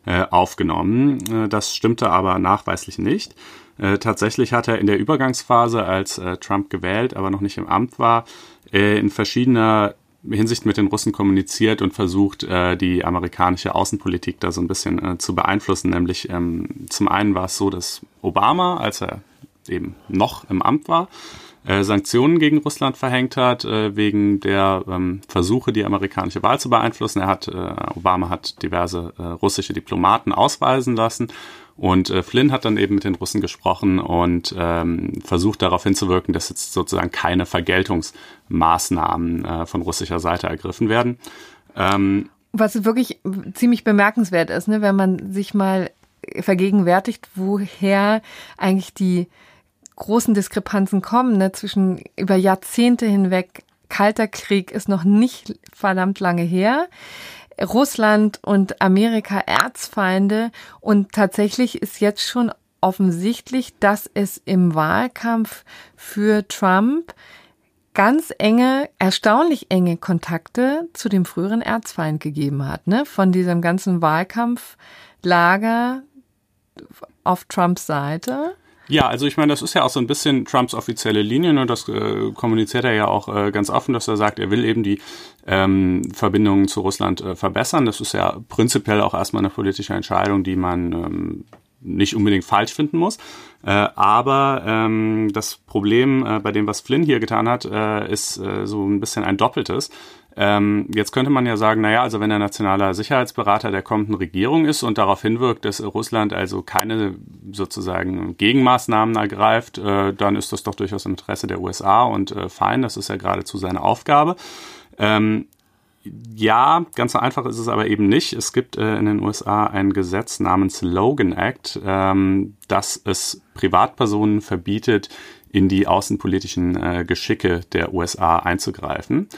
äh, aufgenommen. Äh, das stimmte aber nachweislich nicht. Äh, tatsächlich hat er in der Übergangsphase, als äh, Trump gewählt, aber noch nicht im Amt war, äh, in verschiedener Hinsicht mit den Russen kommuniziert und versucht, die amerikanische Außenpolitik da so ein bisschen zu beeinflussen. Nämlich ähm, zum einen war es so, dass Obama, als er eben noch im Amt war, äh, Sanktionen gegen Russland verhängt hat, äh, wegen der ähm, Versuche, die amerikanische Wahl zu beeinflussen. Er hat, äh, Obama hat diverse äh, russische Diplomaten ausweisen lassen. Und äh, Flynn hat dann eben mit den Russen gesprochen und ähm, versucht darauf hinzuwirken, dass jetzt sozusagen keine Vergeltungsmaßnahmen äh, von russischer Seite ergriffen werden. Ähm, Was wirklich ziemlich bemerkenswert ist, ne, wenn man sich mal vergegenwärtigt, woher eigentlich die großen Diskrepanzen kommen, ne, zwischen über Jahrzehnte hinweg. Kalter Krieg ist noch nicht verdammt lange her. Russland und Amerika Erzfeinde und tatsächlich ist jetzt schon offensichtlich, dass es im Wahlkampf für Trump ganz enge, erstaunlich enge Kontakte zu dem früheren Erzfeind gegeben hat, ne? Von diesem ganzen Wahlkampflager auf Trumps Seite. Ja, also ich meine, das ist ja auch so ein bisschen Trumps offizielle Linie und das äh, kommuniziert er ja auch äh, ganz offen, dass er sagt, er will eben die ähm, Verbindungen zu Russland äh, verbessern. Das ist ja prinzipiell auch erstmal eine politische Entscheidung, die man ähm, nicht unbedingt falsch finden muss. Äh, aber ähm, das Problem äh, bei dem, was Flynn hier getan hat, äh, ist äh, so ein bisschen ein doppeltes. Ähm, jetzt könnte man ja sagen, naja, also wenn der nationale Sicherheitsberater der kommenden Regierung ist und darauf hinwirkt, dass Russland also keine sozusagen Gegenmaßnahmen ergreift, äh, dann ist das doch durchaus im Interesse der USA und äh, fein, das ist ja geradezu seine Aufgabe. Ähm, ja, ganz so einfach ist es aber eben nicht. Es gibt äh, in den USA ein Gesetz namens Logan Act, ähm, das es Privatpersonen verbietet, in die außenpolitischen äh, Geschicke der USA einzugreifen.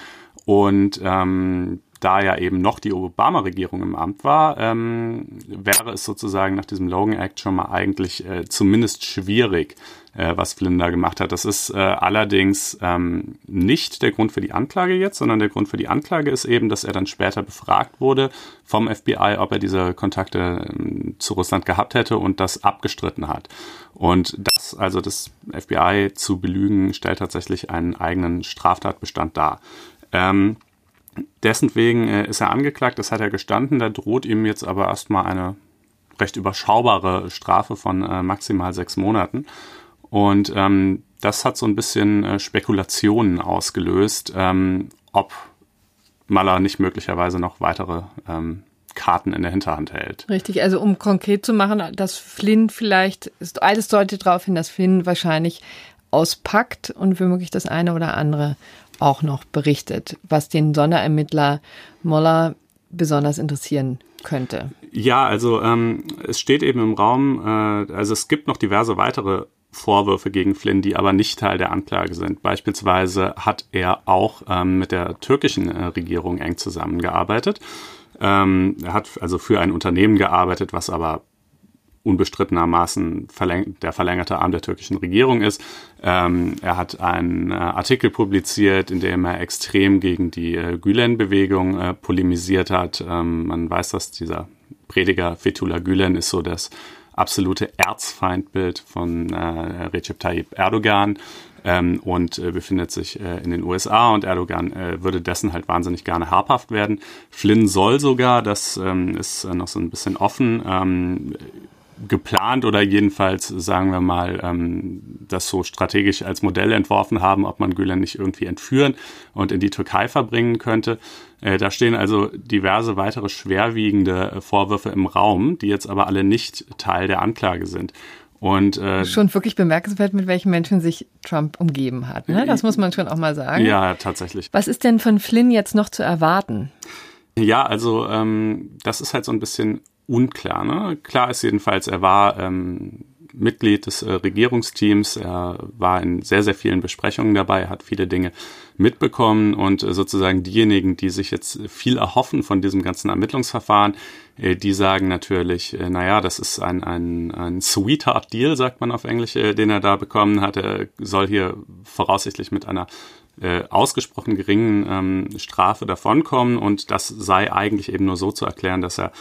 Und ähm, da ja eben noch die Obama-Regierung im Amt war, ähm, wäre es sozusagen nach diesem Logan Act schon mal eigentlich äh, zumindest schwierig, äh, was Flynn da gemacht hat. Das ist äh, allerdings ähm, nicht der Grund für die Anklage jetzt, sondern der Grund für die Anklage ist eben, dass er dann später befragt wurde vom FBI, ob er diese Kontakte äh, zu Russland gehabt hätte und das abgestritten hat. Und das, also das FBI zu belügen, stellt tatsächlich einen eigenen Straftatbestand dar. Ähm, dessen wegen äh, ist er angeklagt, das hat er gestanden, da droht ihm jetzt aber erstmal eine recht überschaubare Strafe von äh, maximal sechs Monaten. Und ähm, das hat so ein bisschen äh, Spekulationen ausgelöst, ähm, ob Maller nicht möglicherweise noch weitere ähm, Karten in der Hinterhand hält. Richtig, also um konkret zu machen, dass Flynn vielleicht, alles deutet darauf hin, dass Flynn wahrscheinlich auspackt und womöglich das eine oder andere auch noch berichtet, was den Sonderermittler Moller besonders interessieren könnte. Ja, also ähm, es steht eben im Raum, äh, also es gibt noch diverse weitere Vorwürfe gegen Flynn, die aber nicht Teil der Anklage sind. Beispielsweise hat er auch ähm, mit der türkischen äh, Regierung eng zusammengearbeitet. Ähm, er hat also für ein Unternehmen gearbeitet, was aber unbestrittenermaßen verläng der verlängerte Arm der türkischen Regierung ist. Ähm, er hat einen äh, Artikel publiziert, in dem er extrem gegen die äh, Gülen-Bewegung äh, polemisiert hat. Ähm, man weiß, dass dieser Prediger Fethullah Gülen ist so das absolute Erzfeindbild von äh, Recep Tayyip Erdogan ähm, und äh, befindet sich äh, in den USA und Erdogan würde dessen halt wahnsinnig gerne habhaft werden. Flynn soll sogar, das ähm, ist noch so ein bisschen offen, ähm, geplant oder jedenfalls, sagen wir mal, ähm, das so strategisch als Modell entworfen haben, ob man Gülen nicht irgendwie entführen und in die Türkei verbringen könnte. Äh, da stehen also diverse weitere schwerwiegende äh, Vorwürfe im Raum, die jetzt aber alle nicht Teil der Anklage sind. Und, äh, schon wirklich bemerkenswert, mit welchen Menschen sich Trump umgeben hat. Ne? Das muss man schon auch mal sagen. Ja, tatsächlich. Was ist denn von Flynn jetzt noch zu erwarten? Ja, also ähm, das ist halt so ein bisschen unklar. Ne? Klar ist jedenfalls, er war ähm, Mitglied des äh, Regierungsteams, er war in sehr, sehr vielen Besprechungen dabei, hat viele Dinge mitbekommen und äh, sozusagen diejenigen, die sich jetzt viel erhoffen von diesem ganzen Ermittlungsverfahren, äh, die sagen natürlich, äh, naja, das ist ein, ein, ein Sweetheart-Deal, sagt man auf Englisch, äh, den er da bekommen hat. Er soll hier voraussichtlich mit einer äh, ausgesprochen geringen ähm, Strafe davonkommen und das sei eigentlich eben nur so zu erklären, dass er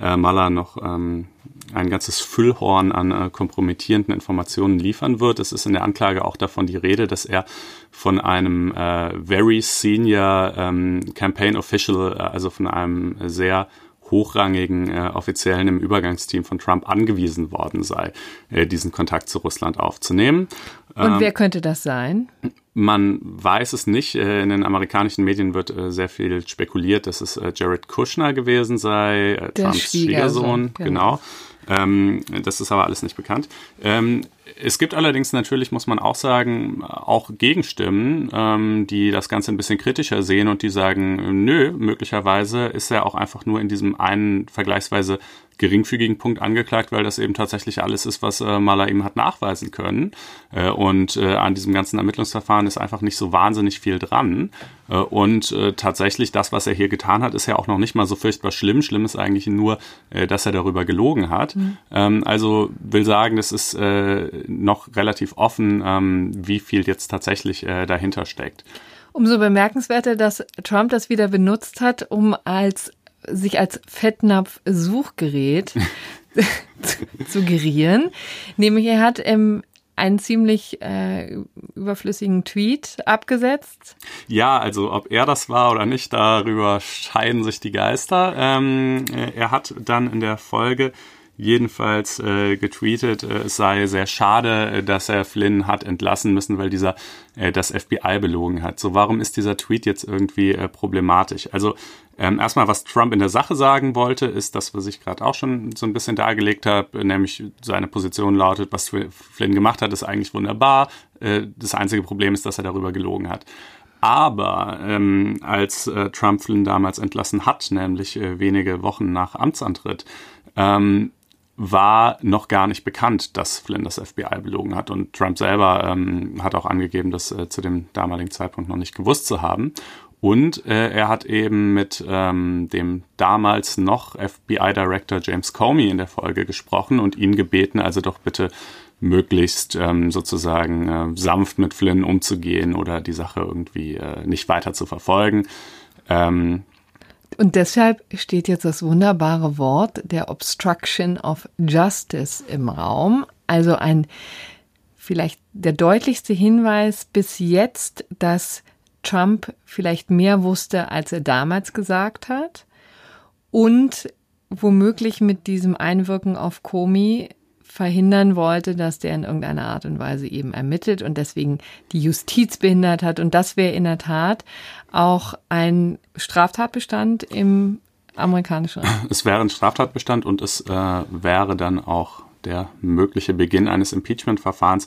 äh, Maller noch ähm, ein ganzes Füllhorn an äh, kompromittierenden Informationen liefern wird. Es ist in der Anklage auch davon die Rede, dass er von einem äh, very senior ähm, Campaign Official, äh, also von einem sehr hochrangigen äh, Offiziellen im Übergangsteam von Trump angewiesen worden sei, äh, diesen Kontakt zu Russland aufzunehmen. Und ähm, wer könnte das sein? Man weiß es nicht. Äh, in den amerikanischen Medien wird äh, sehr viel spekuliert, dass es äh, Jared Kushner gewesen sei, Trumps Schwiegersohn. Genau. genau. Ähm, das ist aber alles nicht bekannt. Ähm, es gibt allerdings natürlich, muss man auch sagen, auch Gegenstimmen, ähm, die das Ganze ein bisschen kritischer sehen und die sagen, nö, möglicherweise ist er auch einfach nur in diesem einen vergleichsweise geringfügigen Punkt angeklagt, weil das eben tatsächlich alles ist, was äh, Maler ihm hat nachweisen können. Äh, und äh, an diesem ganzen Ermittlungsverfahren ist einfach nicht so wahnsinnig viel dran. Äh, und äh, tatsächlich das, was er hier getan hat, ist ja auch noch nicht mal so furchtbar schlimm. Schlimm ist eigentlich nur, äh, dass er darüber gelogen hat. Mhm. Ähm, also will sagen, das ist äh, noch relativ offen, ähm, wie viel jetzt tatsächlich äh, dahinter steckt. Umso bemerkenswerter, dass Trump das wieder benutzt hat, um als sich als Fettnapf-Suchgerät zu, zu gerieren. Nämlich er hat im einen ziemlich äh, überflüssigen Tweet abgesetzt. Ja, also ob er das war oder nicht, darüber scheiden sich die Geister. Ähm, er hat dann in der Folge jedenfalls äh, getweetet, äh, es sei sehr schade, äh, dass er Flynn hat entlassen müssen, weil dieser äh, das FBI belogen hat. So, warum ist dieser Tweet jetzt irgendwie äh, problematisch? Also ähm, erstmal, was Trump in der Sache sagen wollte, ist das, was ich gerade auch schon so ein bisschen dargelegt habe, nämlich seine Position lautet, was Flynn gemacht hat, ist eigentlich wunderbar. Äh, das einzige Problem ist, dass er darüber gelogen hat. Aber ähm, als äh, Trump Flynn damals entlassen hat, nämlich äh, wenige Wochen nach Amtsantritt, ähm, war noch gar nicht bekannt, dass Flynn das FBI belogen hat. Und Trump selber ähm, hat auch angegeben, das äh, zu dem damaligen Zeitpunkt noch nicht gewusst zu haben. Und äh, er hat eben mit ähm, dem damals noch FBI-Director James Comey in der Folge gesprochen und ihn gebeten, also doch bitte möglichst ähm, sozusagen äh, sanft mit Flynn umzugehen oder die Sache irgendwie äh, nicht weiter zu verfolgen. Ähm, und deshalb steht jetzt das wunderbare Wort der Obstruction of Justice im Raum. Also ein vielleicht der deutlichste Hinweis bis jetzt, dass Trump vielleicht mehr wusste, als er damals gesagt hat und womöglich mit diesem Einwirken auf Comey verhindern wollte, dass der in irgendeiner Art und Weise eben ermittelt und deswegen die Justiz behindert hat. Und das wäre in der Tat auch ein Straftatbestand im amerikanischen. Es wäre ein Straftatbestand und es äh, wäre dann auch der mögliche Beginn eines Impeachment-Verfahrens.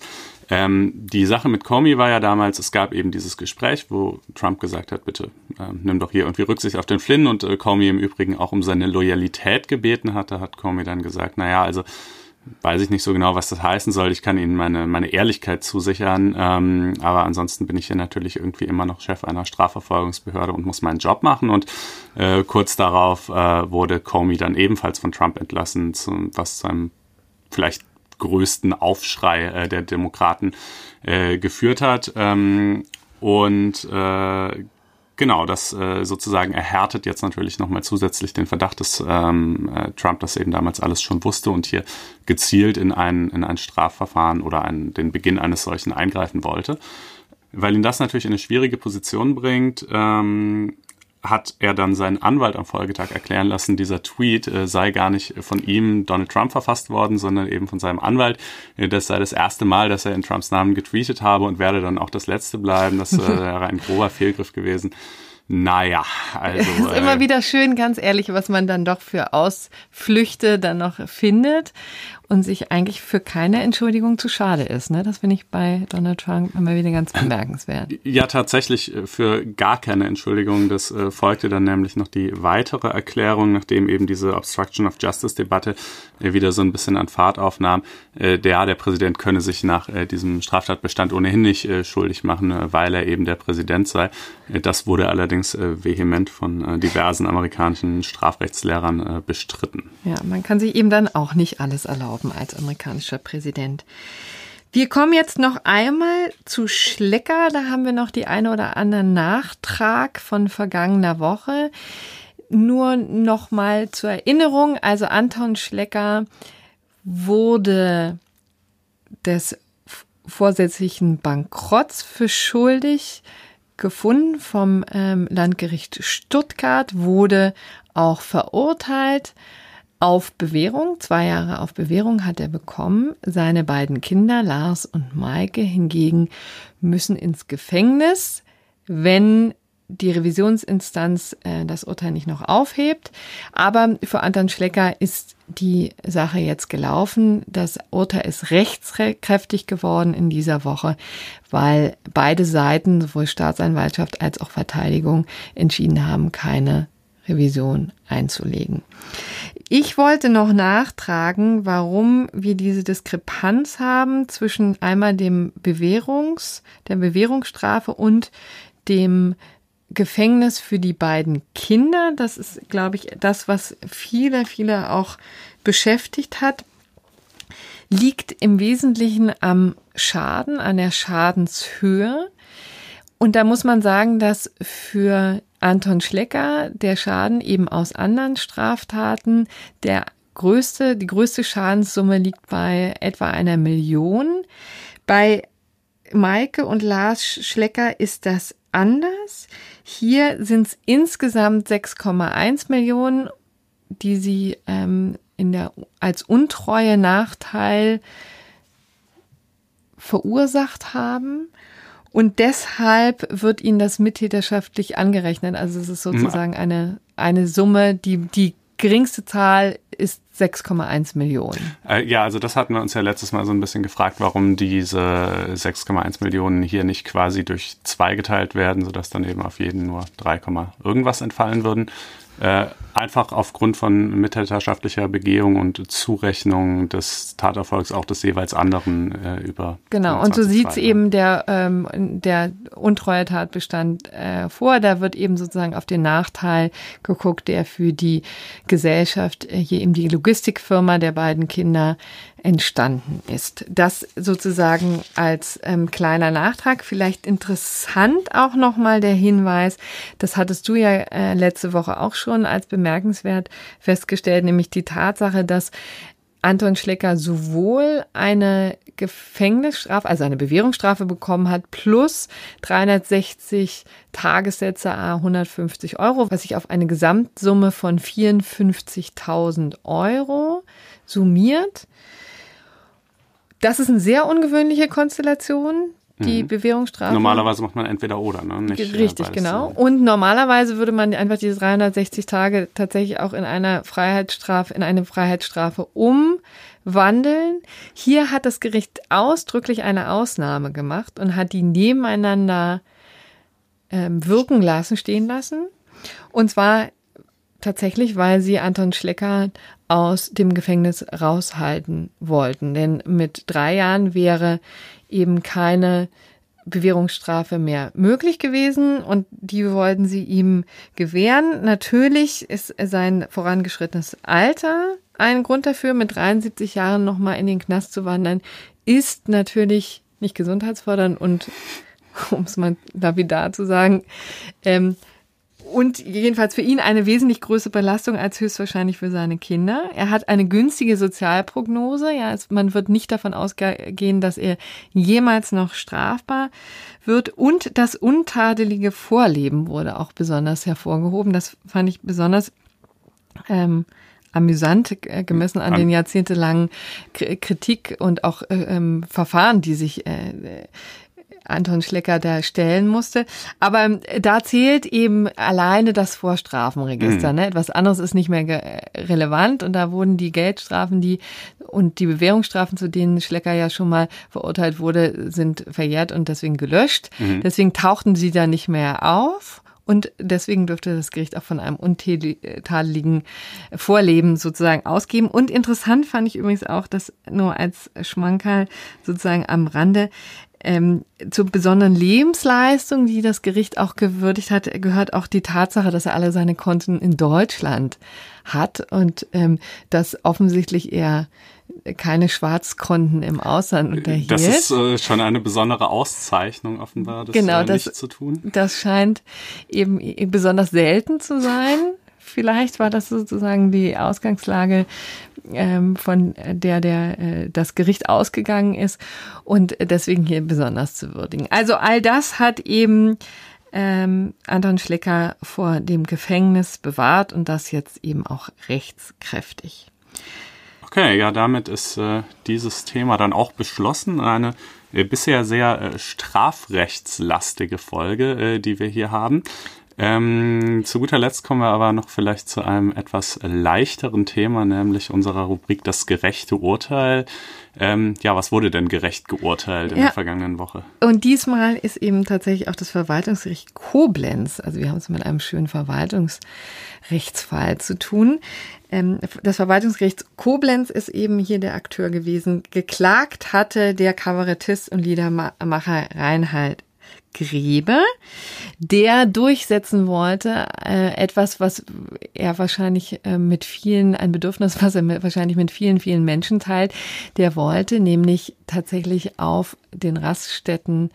Ähm, die Sache mit Comey war ja damals, es gab eben dieses Gespräch, wo Trump gesagt hat, bitte äh, nimm doch hier irgendwie Rücksicht auf den Flynn und äh, Comey im Übrigen auch um seine Loyalität gebeten hatte, hat Comey dann gesagt, naja, also weiß ich nicht so genau, was das heißen soll. Ich kann Ihnen meine, meine Ehrlichkeit zusichern, ähm, aber ansonsten bin ich hier natürlich irgendwie immer noch Chef einer Strafverfolgungsbehörde und muss meinen Job machen. Und äh, kurz darauf äh, wurde Comey dann ebenfalls von Trump entlassen, zu, was zu einem vielleicht größten Aufschrei äh, der Demokraten äh, geführt hat. Ähm, und äh, genau, das äh, sozusagen erhärtet jetzt natürlich nochmal zusätzlich den Verdacht, dass ähm, äh, Trump das eben damals alles schon wusste und hier gezielt in ein, in ein Strafverfahren oder ein, den Beginn eines solchen eingreifen wollte. Weil ihn das natürlich in eine schwierige Position bringt, ähm, hat er dann seinen Anwalt am Folgetag erklären lassen, dieser Tweet äh, sei gar nicht von ihm, Donald Trump, verfasst worden, sondern eben von seinem Anwalt. Äh, das sei das erste Mal, dass er in Trumps Namen getweetet habe und werde dann auch das letzte bleiben. Das äh, wäre ein grober Fehlgriff gewesen. Naja, also. Es ist immer äh, wieder schön, ganz ehrlich, was man dann doch für Ausflüchte dann noch findet und sich eigentlich für keine Entschuldigung zu schade ist. Ne? Das finde ich bei Donald Trump immer wieder ganz bemerkenswert. Ja, tatsächlich äh, für gar keine Entschuldigung. Das äh, folgte dann nämlich noch die weitere Erklärung, nachdem eben diese Obstruction of Justice Debatte äh, wieder so ein bisschen an Fahrt aufnahm. Äh, der, der Präsident könne sich nach äh, diesem Straftatbestand ohnehin nicht äh, schuldig machen, weil er eben der Präsident sei. Das wurde allerdings vehement von diversen amerikanischen Strafrechtslehrern bestritten. Ja, man kann sich eben dann auch nicht alles erlauben erlauben als amerikanischer Präsident. Wir kommen jetzt noch einmal zu Schlecker. Da haben wir noch die eine oder andere Nachtrag von vergangener Woche. Nur noch mal zur Erinnerung. Also Anton Schlecker wurde des vorsätzlichen Bankrotts für schuldig gefunden vom ähm, Landgericht Stuttgart, wurde auch verurteilt, auf Bewährung, zwei Jahre auf Bewährung hat er bekommen. Seine beiden Kinder, Lars und Maike, hingegen müssen ins Gefängnis, wenn die Revisionsinstanz äh, das Urteil nicht noch aufhebt. Aber für Anton Schlecker ist die Sache jetzt gelaufen. Das Urteil ist rechtskräftig geworden in dieser Woche, weil beide Seiten, sowohl Staatsanwaltschaft als auch Verteidigung, entschieden haben, keine Revision einzulegen. Ich wollte noch nachtragen, warum wir diese Diskrepanz haben zwischen einmal dem Bewährungs, der Bewährungsstrafe und dem Gefängnis für die beiden Kinder. Das ist, glaube ich, das, was viele, viele auch beschäftigt hat. liegt im Wesentlichen am Schaden, an der Schadenshöhe. Und da muss man sagen, dass für Anton Schlecker der Schaden eben aus anderen Straftaten der größte, die größte Schadenssumme liegt bei etwa einer Million. Bei Maike und Lars Schlecker ist das anders. Hier sind es insgesamt 6,1 Millionen, die sie ähm, in der, als untreue Nachteil verursacht haben. Und deshalb wird ihnen das mittäterschaftlich angerechnet. Also es ist sozusagen eine, eine Summe, die, die geringste Zahl ist 6,1 Millionen. Äh, ja, also das hatten wir uns ja letztes Mal so ein bisschen gefragt, warum diese 6,1 Millionen hier nicht quasi durch zwei geteilt werden, sodass dann eben auf jeden nur 3, irgendwas entfallen würden. Äh, einfach aufgrund von mittäterschaftlicher Begehung und Zurechnung des Taterfolgs auch des jeweils anderen äh, über. Genau, und so sieht eben der, ähm, der untreue Tatbestand äh, vor. Da wird eben sozusagen auf den Nachteil geguckt, der für die Gesellschaft, äh, hier eben die Logistikfirma der beiden Kinder entstanden ist. Das sozusagen als ähm, kleiner Nachtrag. Vielleicht interessant auch nochmal der Hinweis, das hattest du ja äh, letzte Woche auch schon als bemerkenswert festgestellt, nämlich die Tatsache, dass Anton Schlecker sowohl eine Gefängnisstrafe, also eine Bewährungsstrafe bekommen hat, plus 360 Tagessätze a 150 Euro, was sich auf eine Gesamtsumme von 54.000 Euro summiert. Das ist eine sehr ungewöhnliche Konstellation. Die mhm. Bewährungsstrafe. Normalerweise macht man entweder oder, ne? Nicht, äh, Richtig, genau. Und normalerweise würde man einfach diese 360 Tage tatsächlich auch in einer Freiheitsstrafe, in eine Freiheitsstrafe umwandeln. Hier hat das Gericht ausdrücklich eine Ausnahme gemacht und hat die nebeneinander ähm, wirken lassen, stehen lassen. Und zwar tatsächlich, weil sie Anton Schlecker aus dem Gefängnis raushalten wollten. Denn mit drei Jahren wäre eben keine Bewährungsstrafe mehr möglich gewesen und die wollten sie ihm gewähren. Natürlich ist sein vorangeschrittenes Alter ein Grund dafür, mit 73 Jahren nochmal in den Knast zu wandern, ist natürlich nicht gesundheitsfördernd und, um es mal lapidar zu sagen, ähm, und jedenfalls für ihn eine wesentlich größere Belastung als höchstwahrscheinlich für seine Kinder. Er hat eine günstige Sozialprognose. Ja, es, man wird nicht davon ausgehen, dass er jemals noch strafbar wird. Und das untadelige Vorleben wurde auch besonders hervorgehoben. Das fand ich besonders ähm, amüsant äh, gemessen an den jahrzehntelangen Kritik und auch äh, ähm, Verfahren, die sich äh, Anton Schlecker da stellen musste. Aber ähm, da zählt eben alleine das Vorstrafenregister. Mhm. Ne? Etwas anderes ist nicht mehr relevant und da wurden die Geldstrafen, die und die Bewährungsstrafen, zu denen Schlecker ja schon mal verurteilt wurde, sind verjährt und deswegen gelöscht. Mhm. Deswegen tauchten sie da nicht mehr auf. Und deswegen dürfte das Gericht auch von einem untadeligen Vorleben sozusagen ausgeben. Und interessant fand ich übrigens auch, dass nur als Schmankerl sozusagen am Rande, ähm, zur besonderen Lebensleistung, die das Gericht auch gewürdigt hat, gehört auch die Tatsache, dass er alle seine Konten in Deutschland hat und ähm, dass offensichtlich er keine Schwarzkonten im Ausland unterhielt. Das ist äh, schon eine besondere Auszeichnung offenbar, das genau, äh, das, zu tun. Das scheint eben besonders selten zu sein. Vielleicht war das sozusagen die Ausgangslage, ähm, von der der äh, das Gericht ausgegangen ist und deswegen hier besonders zu würdigen. Also all das hat eben ähm, Anton Schlecker vor dem Gefängnis bewahrt und das jetzt eben auch rechtskräftig. Okay, ja, damit ist äh, dieses Thema dann auch beschlossen. Eine äh, bisher sehr äh, strafrechtslastige Folge, äh, die wir hier haben. Ähm, zu guter Letzt kommen wir aber noch vielleicht zu einem etwas leichteren Thema, nämlich unserer Rubrik Das gerechte Urteil. Ähm, ja, was wurde denn gerecht geurteilt in ja. der vergangenen Woche? Und diesmal ist eben tatsächlich auch das Verwaltungsgericht Koblenz, also wir haben es mit einem schönen Verwaltungsrechtsfall zu tun. Ähm, das Verwaltungsgericht Koblenz ist eben hier der Akteur gewesen. Geklagt hatte der Kabarettist und Liedermacher Reinhard Grebe, der durchsetzen wollte, äh, etwas, was er wahrscheinlich äh, mit vielen, ein Bedürfnis, was er mit, wahrscheinlich mit vielen, vielen Menschen teilt, der wollte nämlich tatsächlich auf den Raststätten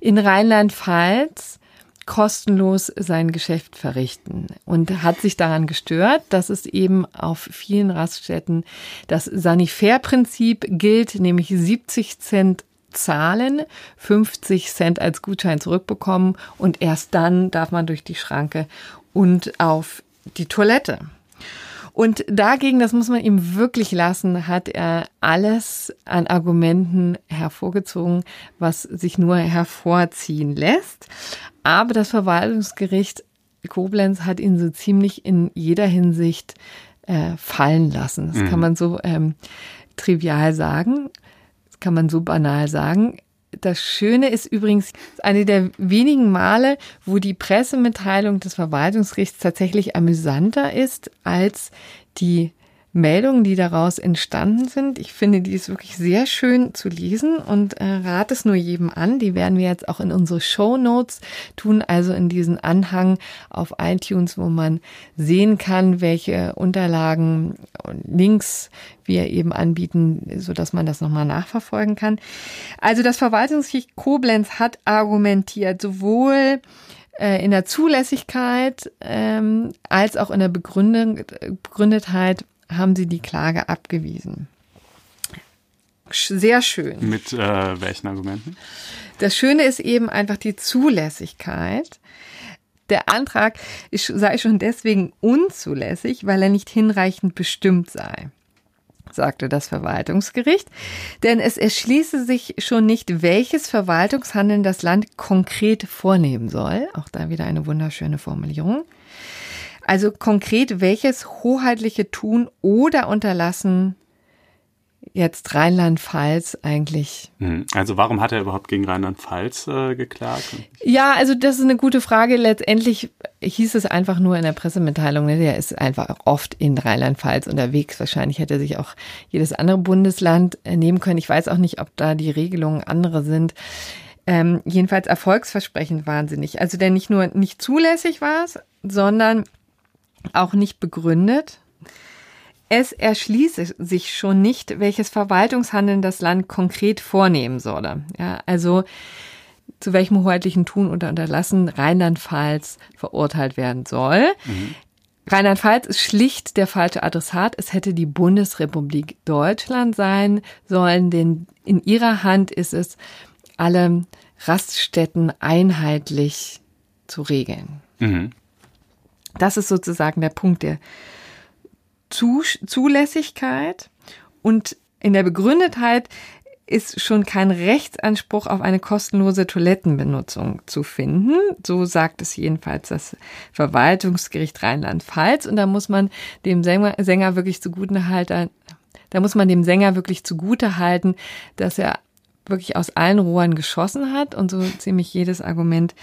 in Rheinland-Pfalz kostenlos sein Geschäft verrichten und hat sich daran gestört, dass es eben auf vielen Raststätten das Sanifair-Prinzip gilt, nämlich 70 Cent zahlen, 50 Cent als Gutschein zurückbekommen und erst dann darf man durch die Schranke und auf die Toilette. Und dagegen, das muss man ihm wirklich lassen, hat er alles an Argumenten hervorgezogen, was sich nur hervorziehen lässt. Aber das Verwaltungsgericht Koblenz hat ihn so ziemlich in jeder Hinsicht äh, fallen lassen. Das mhm. kann man so ähm, trivial sagen kann man so banal sagen. Das Schöne ist übrigens eine der wenigen Male, wo die Pressemitteilung des Verwaltungsgerichts tatsächlich amüsanter ist als die Meldungen, die daraus entstanden sind. Ich finde, die ist wirklich sehr schön zu lesen und äh, rate es nur jedem an. Die werden wir jetzt auch in unsere Show Notes tun, also in diesen Anhang auf iTunes, wo man sehen kann, welche Unterlagen und Links wir eben anbieten, so dass man das nochmal nachverfolgen kann. Also das Verwaltungsgericht Koblenz hat argumentiert, sowohl äh, in der Zulässigkeit ähm, als auch in der Begründetheit haben sie die Klage abgewiesen. Sehr schön. Mit äh, welchen Argumenten? Das Schöne ist eben einfach die Zulässigkeit. Der Antrag ist, sei schon deswegen unzulässig, weil er nicht hinreichend bestimmt sei, sagte das Verwaltungsgericht. Denn es erschließe sich schon nicht, welches Verwaltungshandeln das Land konkret vornehmen soll. Auch da wieder eine wunderschöne Formulierung. Also konkret, welches hoheitliche Tun oder Unterlassen jetzt Rheinland-Pfalz eigentlich. Hm. Also warum hat er überhaupt gegen Rheinland-Pfalz äh, geklagt? Ja, also das ist eine gute Frage. Letztendlich hieß es einfach nur in der Pressemitteilung, ne, der ist einfach oft in Rheinland-Pfalz unterwegs. Wahrscheinlich hätte sich auch jedes andere Bundesland äh, nehmen können. Ich weiß auch nicht, ob da die Regelungen andere sind. Ähm, jedenfalls erfolgsversprechend wahnsinnig. Also der nicht nur nicht zulässig war es, sondern auch nicht begründet. Es erschließe sich schon nicht, welches Verwaltungshandeln das Land konkret vornehmen solle. Ja, also zu welchem hoheitlichen Tun oder Unterlassen Rheinland-Pfalz verurteilt werden soll. Mhm. Rheinland-Pfalz ist schlicht der falsche Adressat. Es hätte die Bundesrepublik Deutschland sein sollen, denn in ihrer Hand ist es, alle Raststätten einheitlich zu regeln. Mhm. Das ist sozusagen der Punkt der Zulässigkeit. Und in der Begründetheit ist schon kein Rechtsanspruch auf eine kostenlose Toilettenbenutzung zu finden. So sagt es jedenfalls das Verwaltungsgericht Rheinland-Pfalz. Und da muss man dem Sänger, Sänger wirklich zugute halten, da muss man dem Sänger wirklich zugute dass er wirklich aus allen Rohren geschossen hat und so ziemlich jedes Argument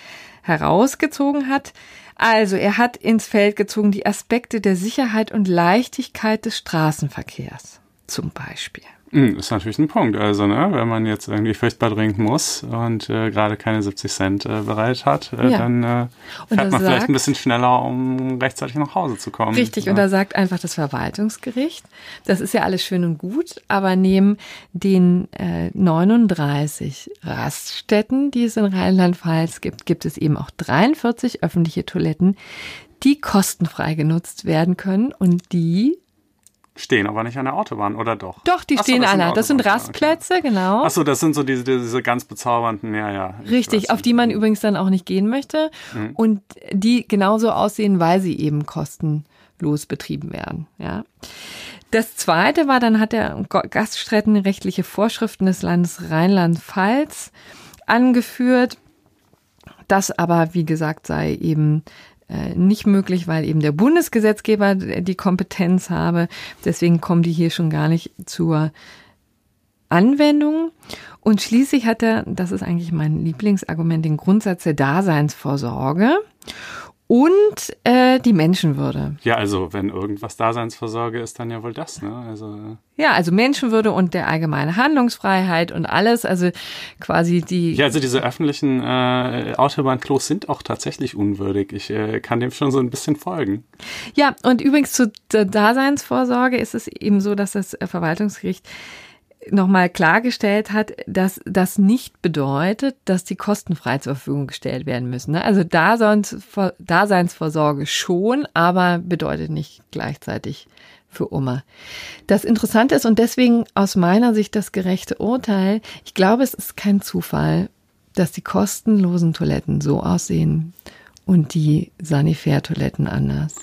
herausgezogen hat. Also, er hat ins Feld gezogen die Aspekte der Sicherheit und Leichtigkeit des Straßenverkehrs zum Beispiel. Hm, ist natürlich ein Punkt. Also, ne, wenn man jetzt irgendwie furchtbar dringend muss und äh, gerade keine 70 Cent äh, bereit hat, äh, ja. dann äh, fährt man sagt, vielleicht ein bisschen schneller, um rechtzeitig nach Hause zu kommen. Richtig, ja. und da sagt einfach das Verwaltungsgericht, das ist ja alles schön und gut, aber neben den äh, 39 Raststätten, die es in Rheinland-Pfalz gibt, gibt es eben auch 43 öffentliche Toiletten, die kostenfrei genutzt werden können und die Stehen aber nicht an der Autobahn, oder doch? Doch, die Achso, stehen alle. Das sind Rastplätze, okay. genau. Achso, das sind so diese, diese ganz bezaubernden, ja, ja. Richtig, auf die man übrigens dann auch nicht gehen möchte. Mhm. Und die genauso aussehen, weil sie eben kostenlos betrieben werden, ja. Das zweite war, dann hat der Gaststätten rechtliche Vorschriften des Landes Rheinland-Pfalz angeführt. Das aber, wie gesagt, sei eben nicht möglich, weil eben der Bundesgesetzgeber die Kompetenz habe. Deswegen kommen die hier schon gar nicht zur Anwendung. Und schließlich hat er, das ist eigentlich mein Lieblingsargument, den Grundsatz der Daseinsvorsorge. Und äh, die Menschenwürde. Ja, also wenn irgendwas Daseinsvorsorge ist, dann ja wohl das, ne? Also äh. ja, also Menschenwürde und der allgemeine Handlungsfreiheit und alles, also quasi die. Ja, also diese öffentlichen äh, Autobahnklos sind auch tatsächlich unwürdig. Ich äh, kann dem schon so ein bisschen folgen. Ja, und übrigens zur Daseinsvorsorge ist es eben so, dass das Verwaltungsgericht nochmal klargestellt hat, dass das nicht bedeutet, dass die kostenfrei zur Verfügung gestellt werden müssen. Ne? Also Daseinsvorsorge schon, aber bedeutet nicht gleichzeitig für Oma. Das Interessante ist und deswegen aus meiner Sicht das gerechte Urteil, ich glaube, es ist kein Zufall, dass die kostenlosen Toiletten so aussehen und die Sanifair-Toiletten anders.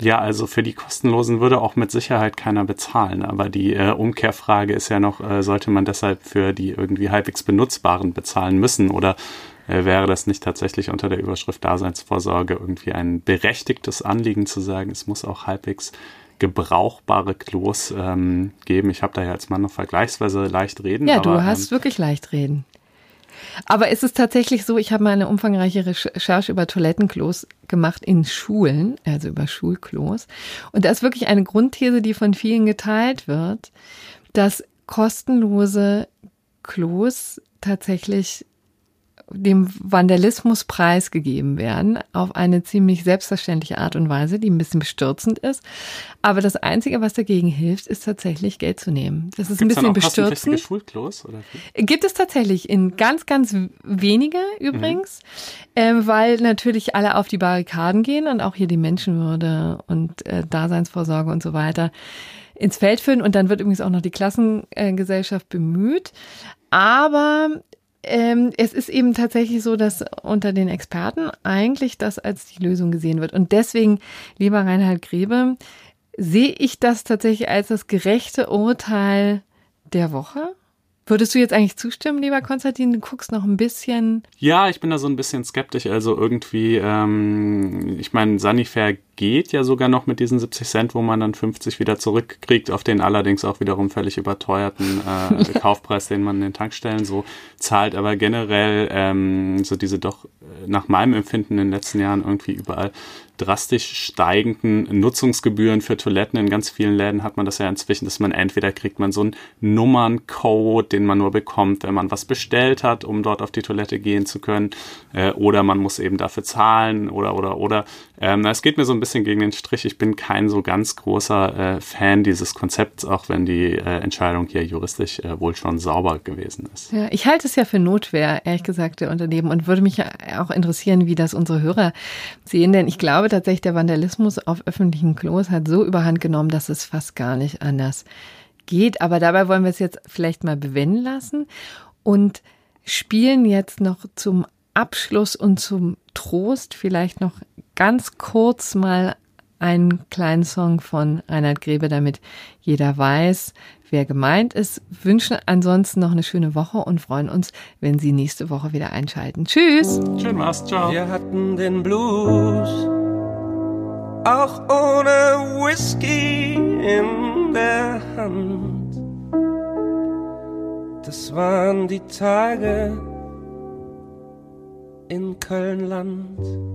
Ja, also für die kostenlosen würde auch mit Sicherheit keiner bezahlen. Aber die äh, Umkehrfrage ist ja noch, äh, sollte man deshalb für die irgendwie halbwegs benutzbaren bezahlen müssen oder äh, wäre das nicht tatsächlich unter der Überschrift Daseinsvorsorge irgendwie ein berechtigtes Anliegen zu sagen, es muss auch halbwegs gebrauchbare Klos ähm, geben. Ich habe da ja als Mann noch vergleichsweise leicht reden. Ja, aber, du hast ähm, wirklich leicht reden. Aber es ist tatsächlich so, ich habe mal eine umfangreiche Recherche über Toilettenklos gemacht in Schulen, also über Schulklos. Und da ist wirklich eine Grundthese, die von vielen geteilt wird, dass kostenlose Klos tatsächlich dem Vandalismus preisgegeben werden, auf eine ziemlich selbstverständliche Art und Weise, die ein bisschen bestürzend ist. Aber das Einzige, was dagegen hilft, ist tatsächlich Geld zu nehmen. Das ist Gibt's ein bisschen bestürzend. Schulklos, oder? Gibt es tatsächlich in ganz, ganz wenige übrigens, mhm. äh, weil natürlich alle auf die Barrikaden gehen und auch hier die Menschenwürde und äh, Daseinsvorsorge und so weiter ins Feld führen. Und dann wird übrigens auch noch die Klassengesellschaft bemüht. Aber ähm, es ist eben tatsächlich so, dass unter den Experten eigentlich das als die Lösung gesehen wird. Und deswegen, lieber Reinhard Grebe, sehe ich das tatsächlich als das gerechte Urteil der Woche. Würdest du jetzt eigentlich zustimmen, lieber Konstantin? Du guckst noch ein bisschen. Ja, ich bin da so ein bisschen skeptisch. Also irgendwie, ähm, ich meine, Sanifair geht ja sogar noch mit diesen 70 Cent, wo man dann 50 wieder zurückkriegt, auf den allerdings auch wiederum völlig überteuerten äh, Kaufpreis, den man in den Tankstellen so zahlt. Aber generell ähm, so diese doch äh, nach meinem Empfinden in den letzten Jahren irgendwie überall drastisch steigenden Nutzungsgebühren für Toiletten. In ganz vielen Läden hat man das ja inzwischen, dass man entweder kriegt man so einen Nummerncode, den man nur bekommt, wenn man was bestellt hat, um dort auf die Toilette gehen zu können, äh, oder man muss eben dafür zahlen oder oder oder. Ähm, es geht mir so ein bisschen gegen den Strich. Ich bin kein so ganz großer äh, Fan dieses Konzepts, auch wenn die äh, Entscheidung hier juristisch äh, wohl schon sauber gewesen ist. Ja, ich halte es ja für Notwehr, ehrlich gesagt, der Unternehmen und würde mich auch interessieren, wie das unsere Hörer sehen, denn ich glaube tatsächlich, der Vandalismus auf öffentlichen Klos hat so überhand genommen, dass es fast gar nicht anders geht. Aber dabei wollen wir es jetzt vielleicht mal bewenden lassen und spielen jetzt noch zum Abschluss und zum Trost vielleicht noch ganz kurz mal einen kleinen Song von Reinhard Grebe, damit jeder weiß, wer gemeint ist. Wünschen ansonsten noch eine schöne Woche und freuen uns, wenn Sie nächste Woche wieder einschalten. Tschüss. Schön was. Ciao. Wir hatten den Blues auch ohne Whisky in der Hand. Das waren die Tage in Kölnland.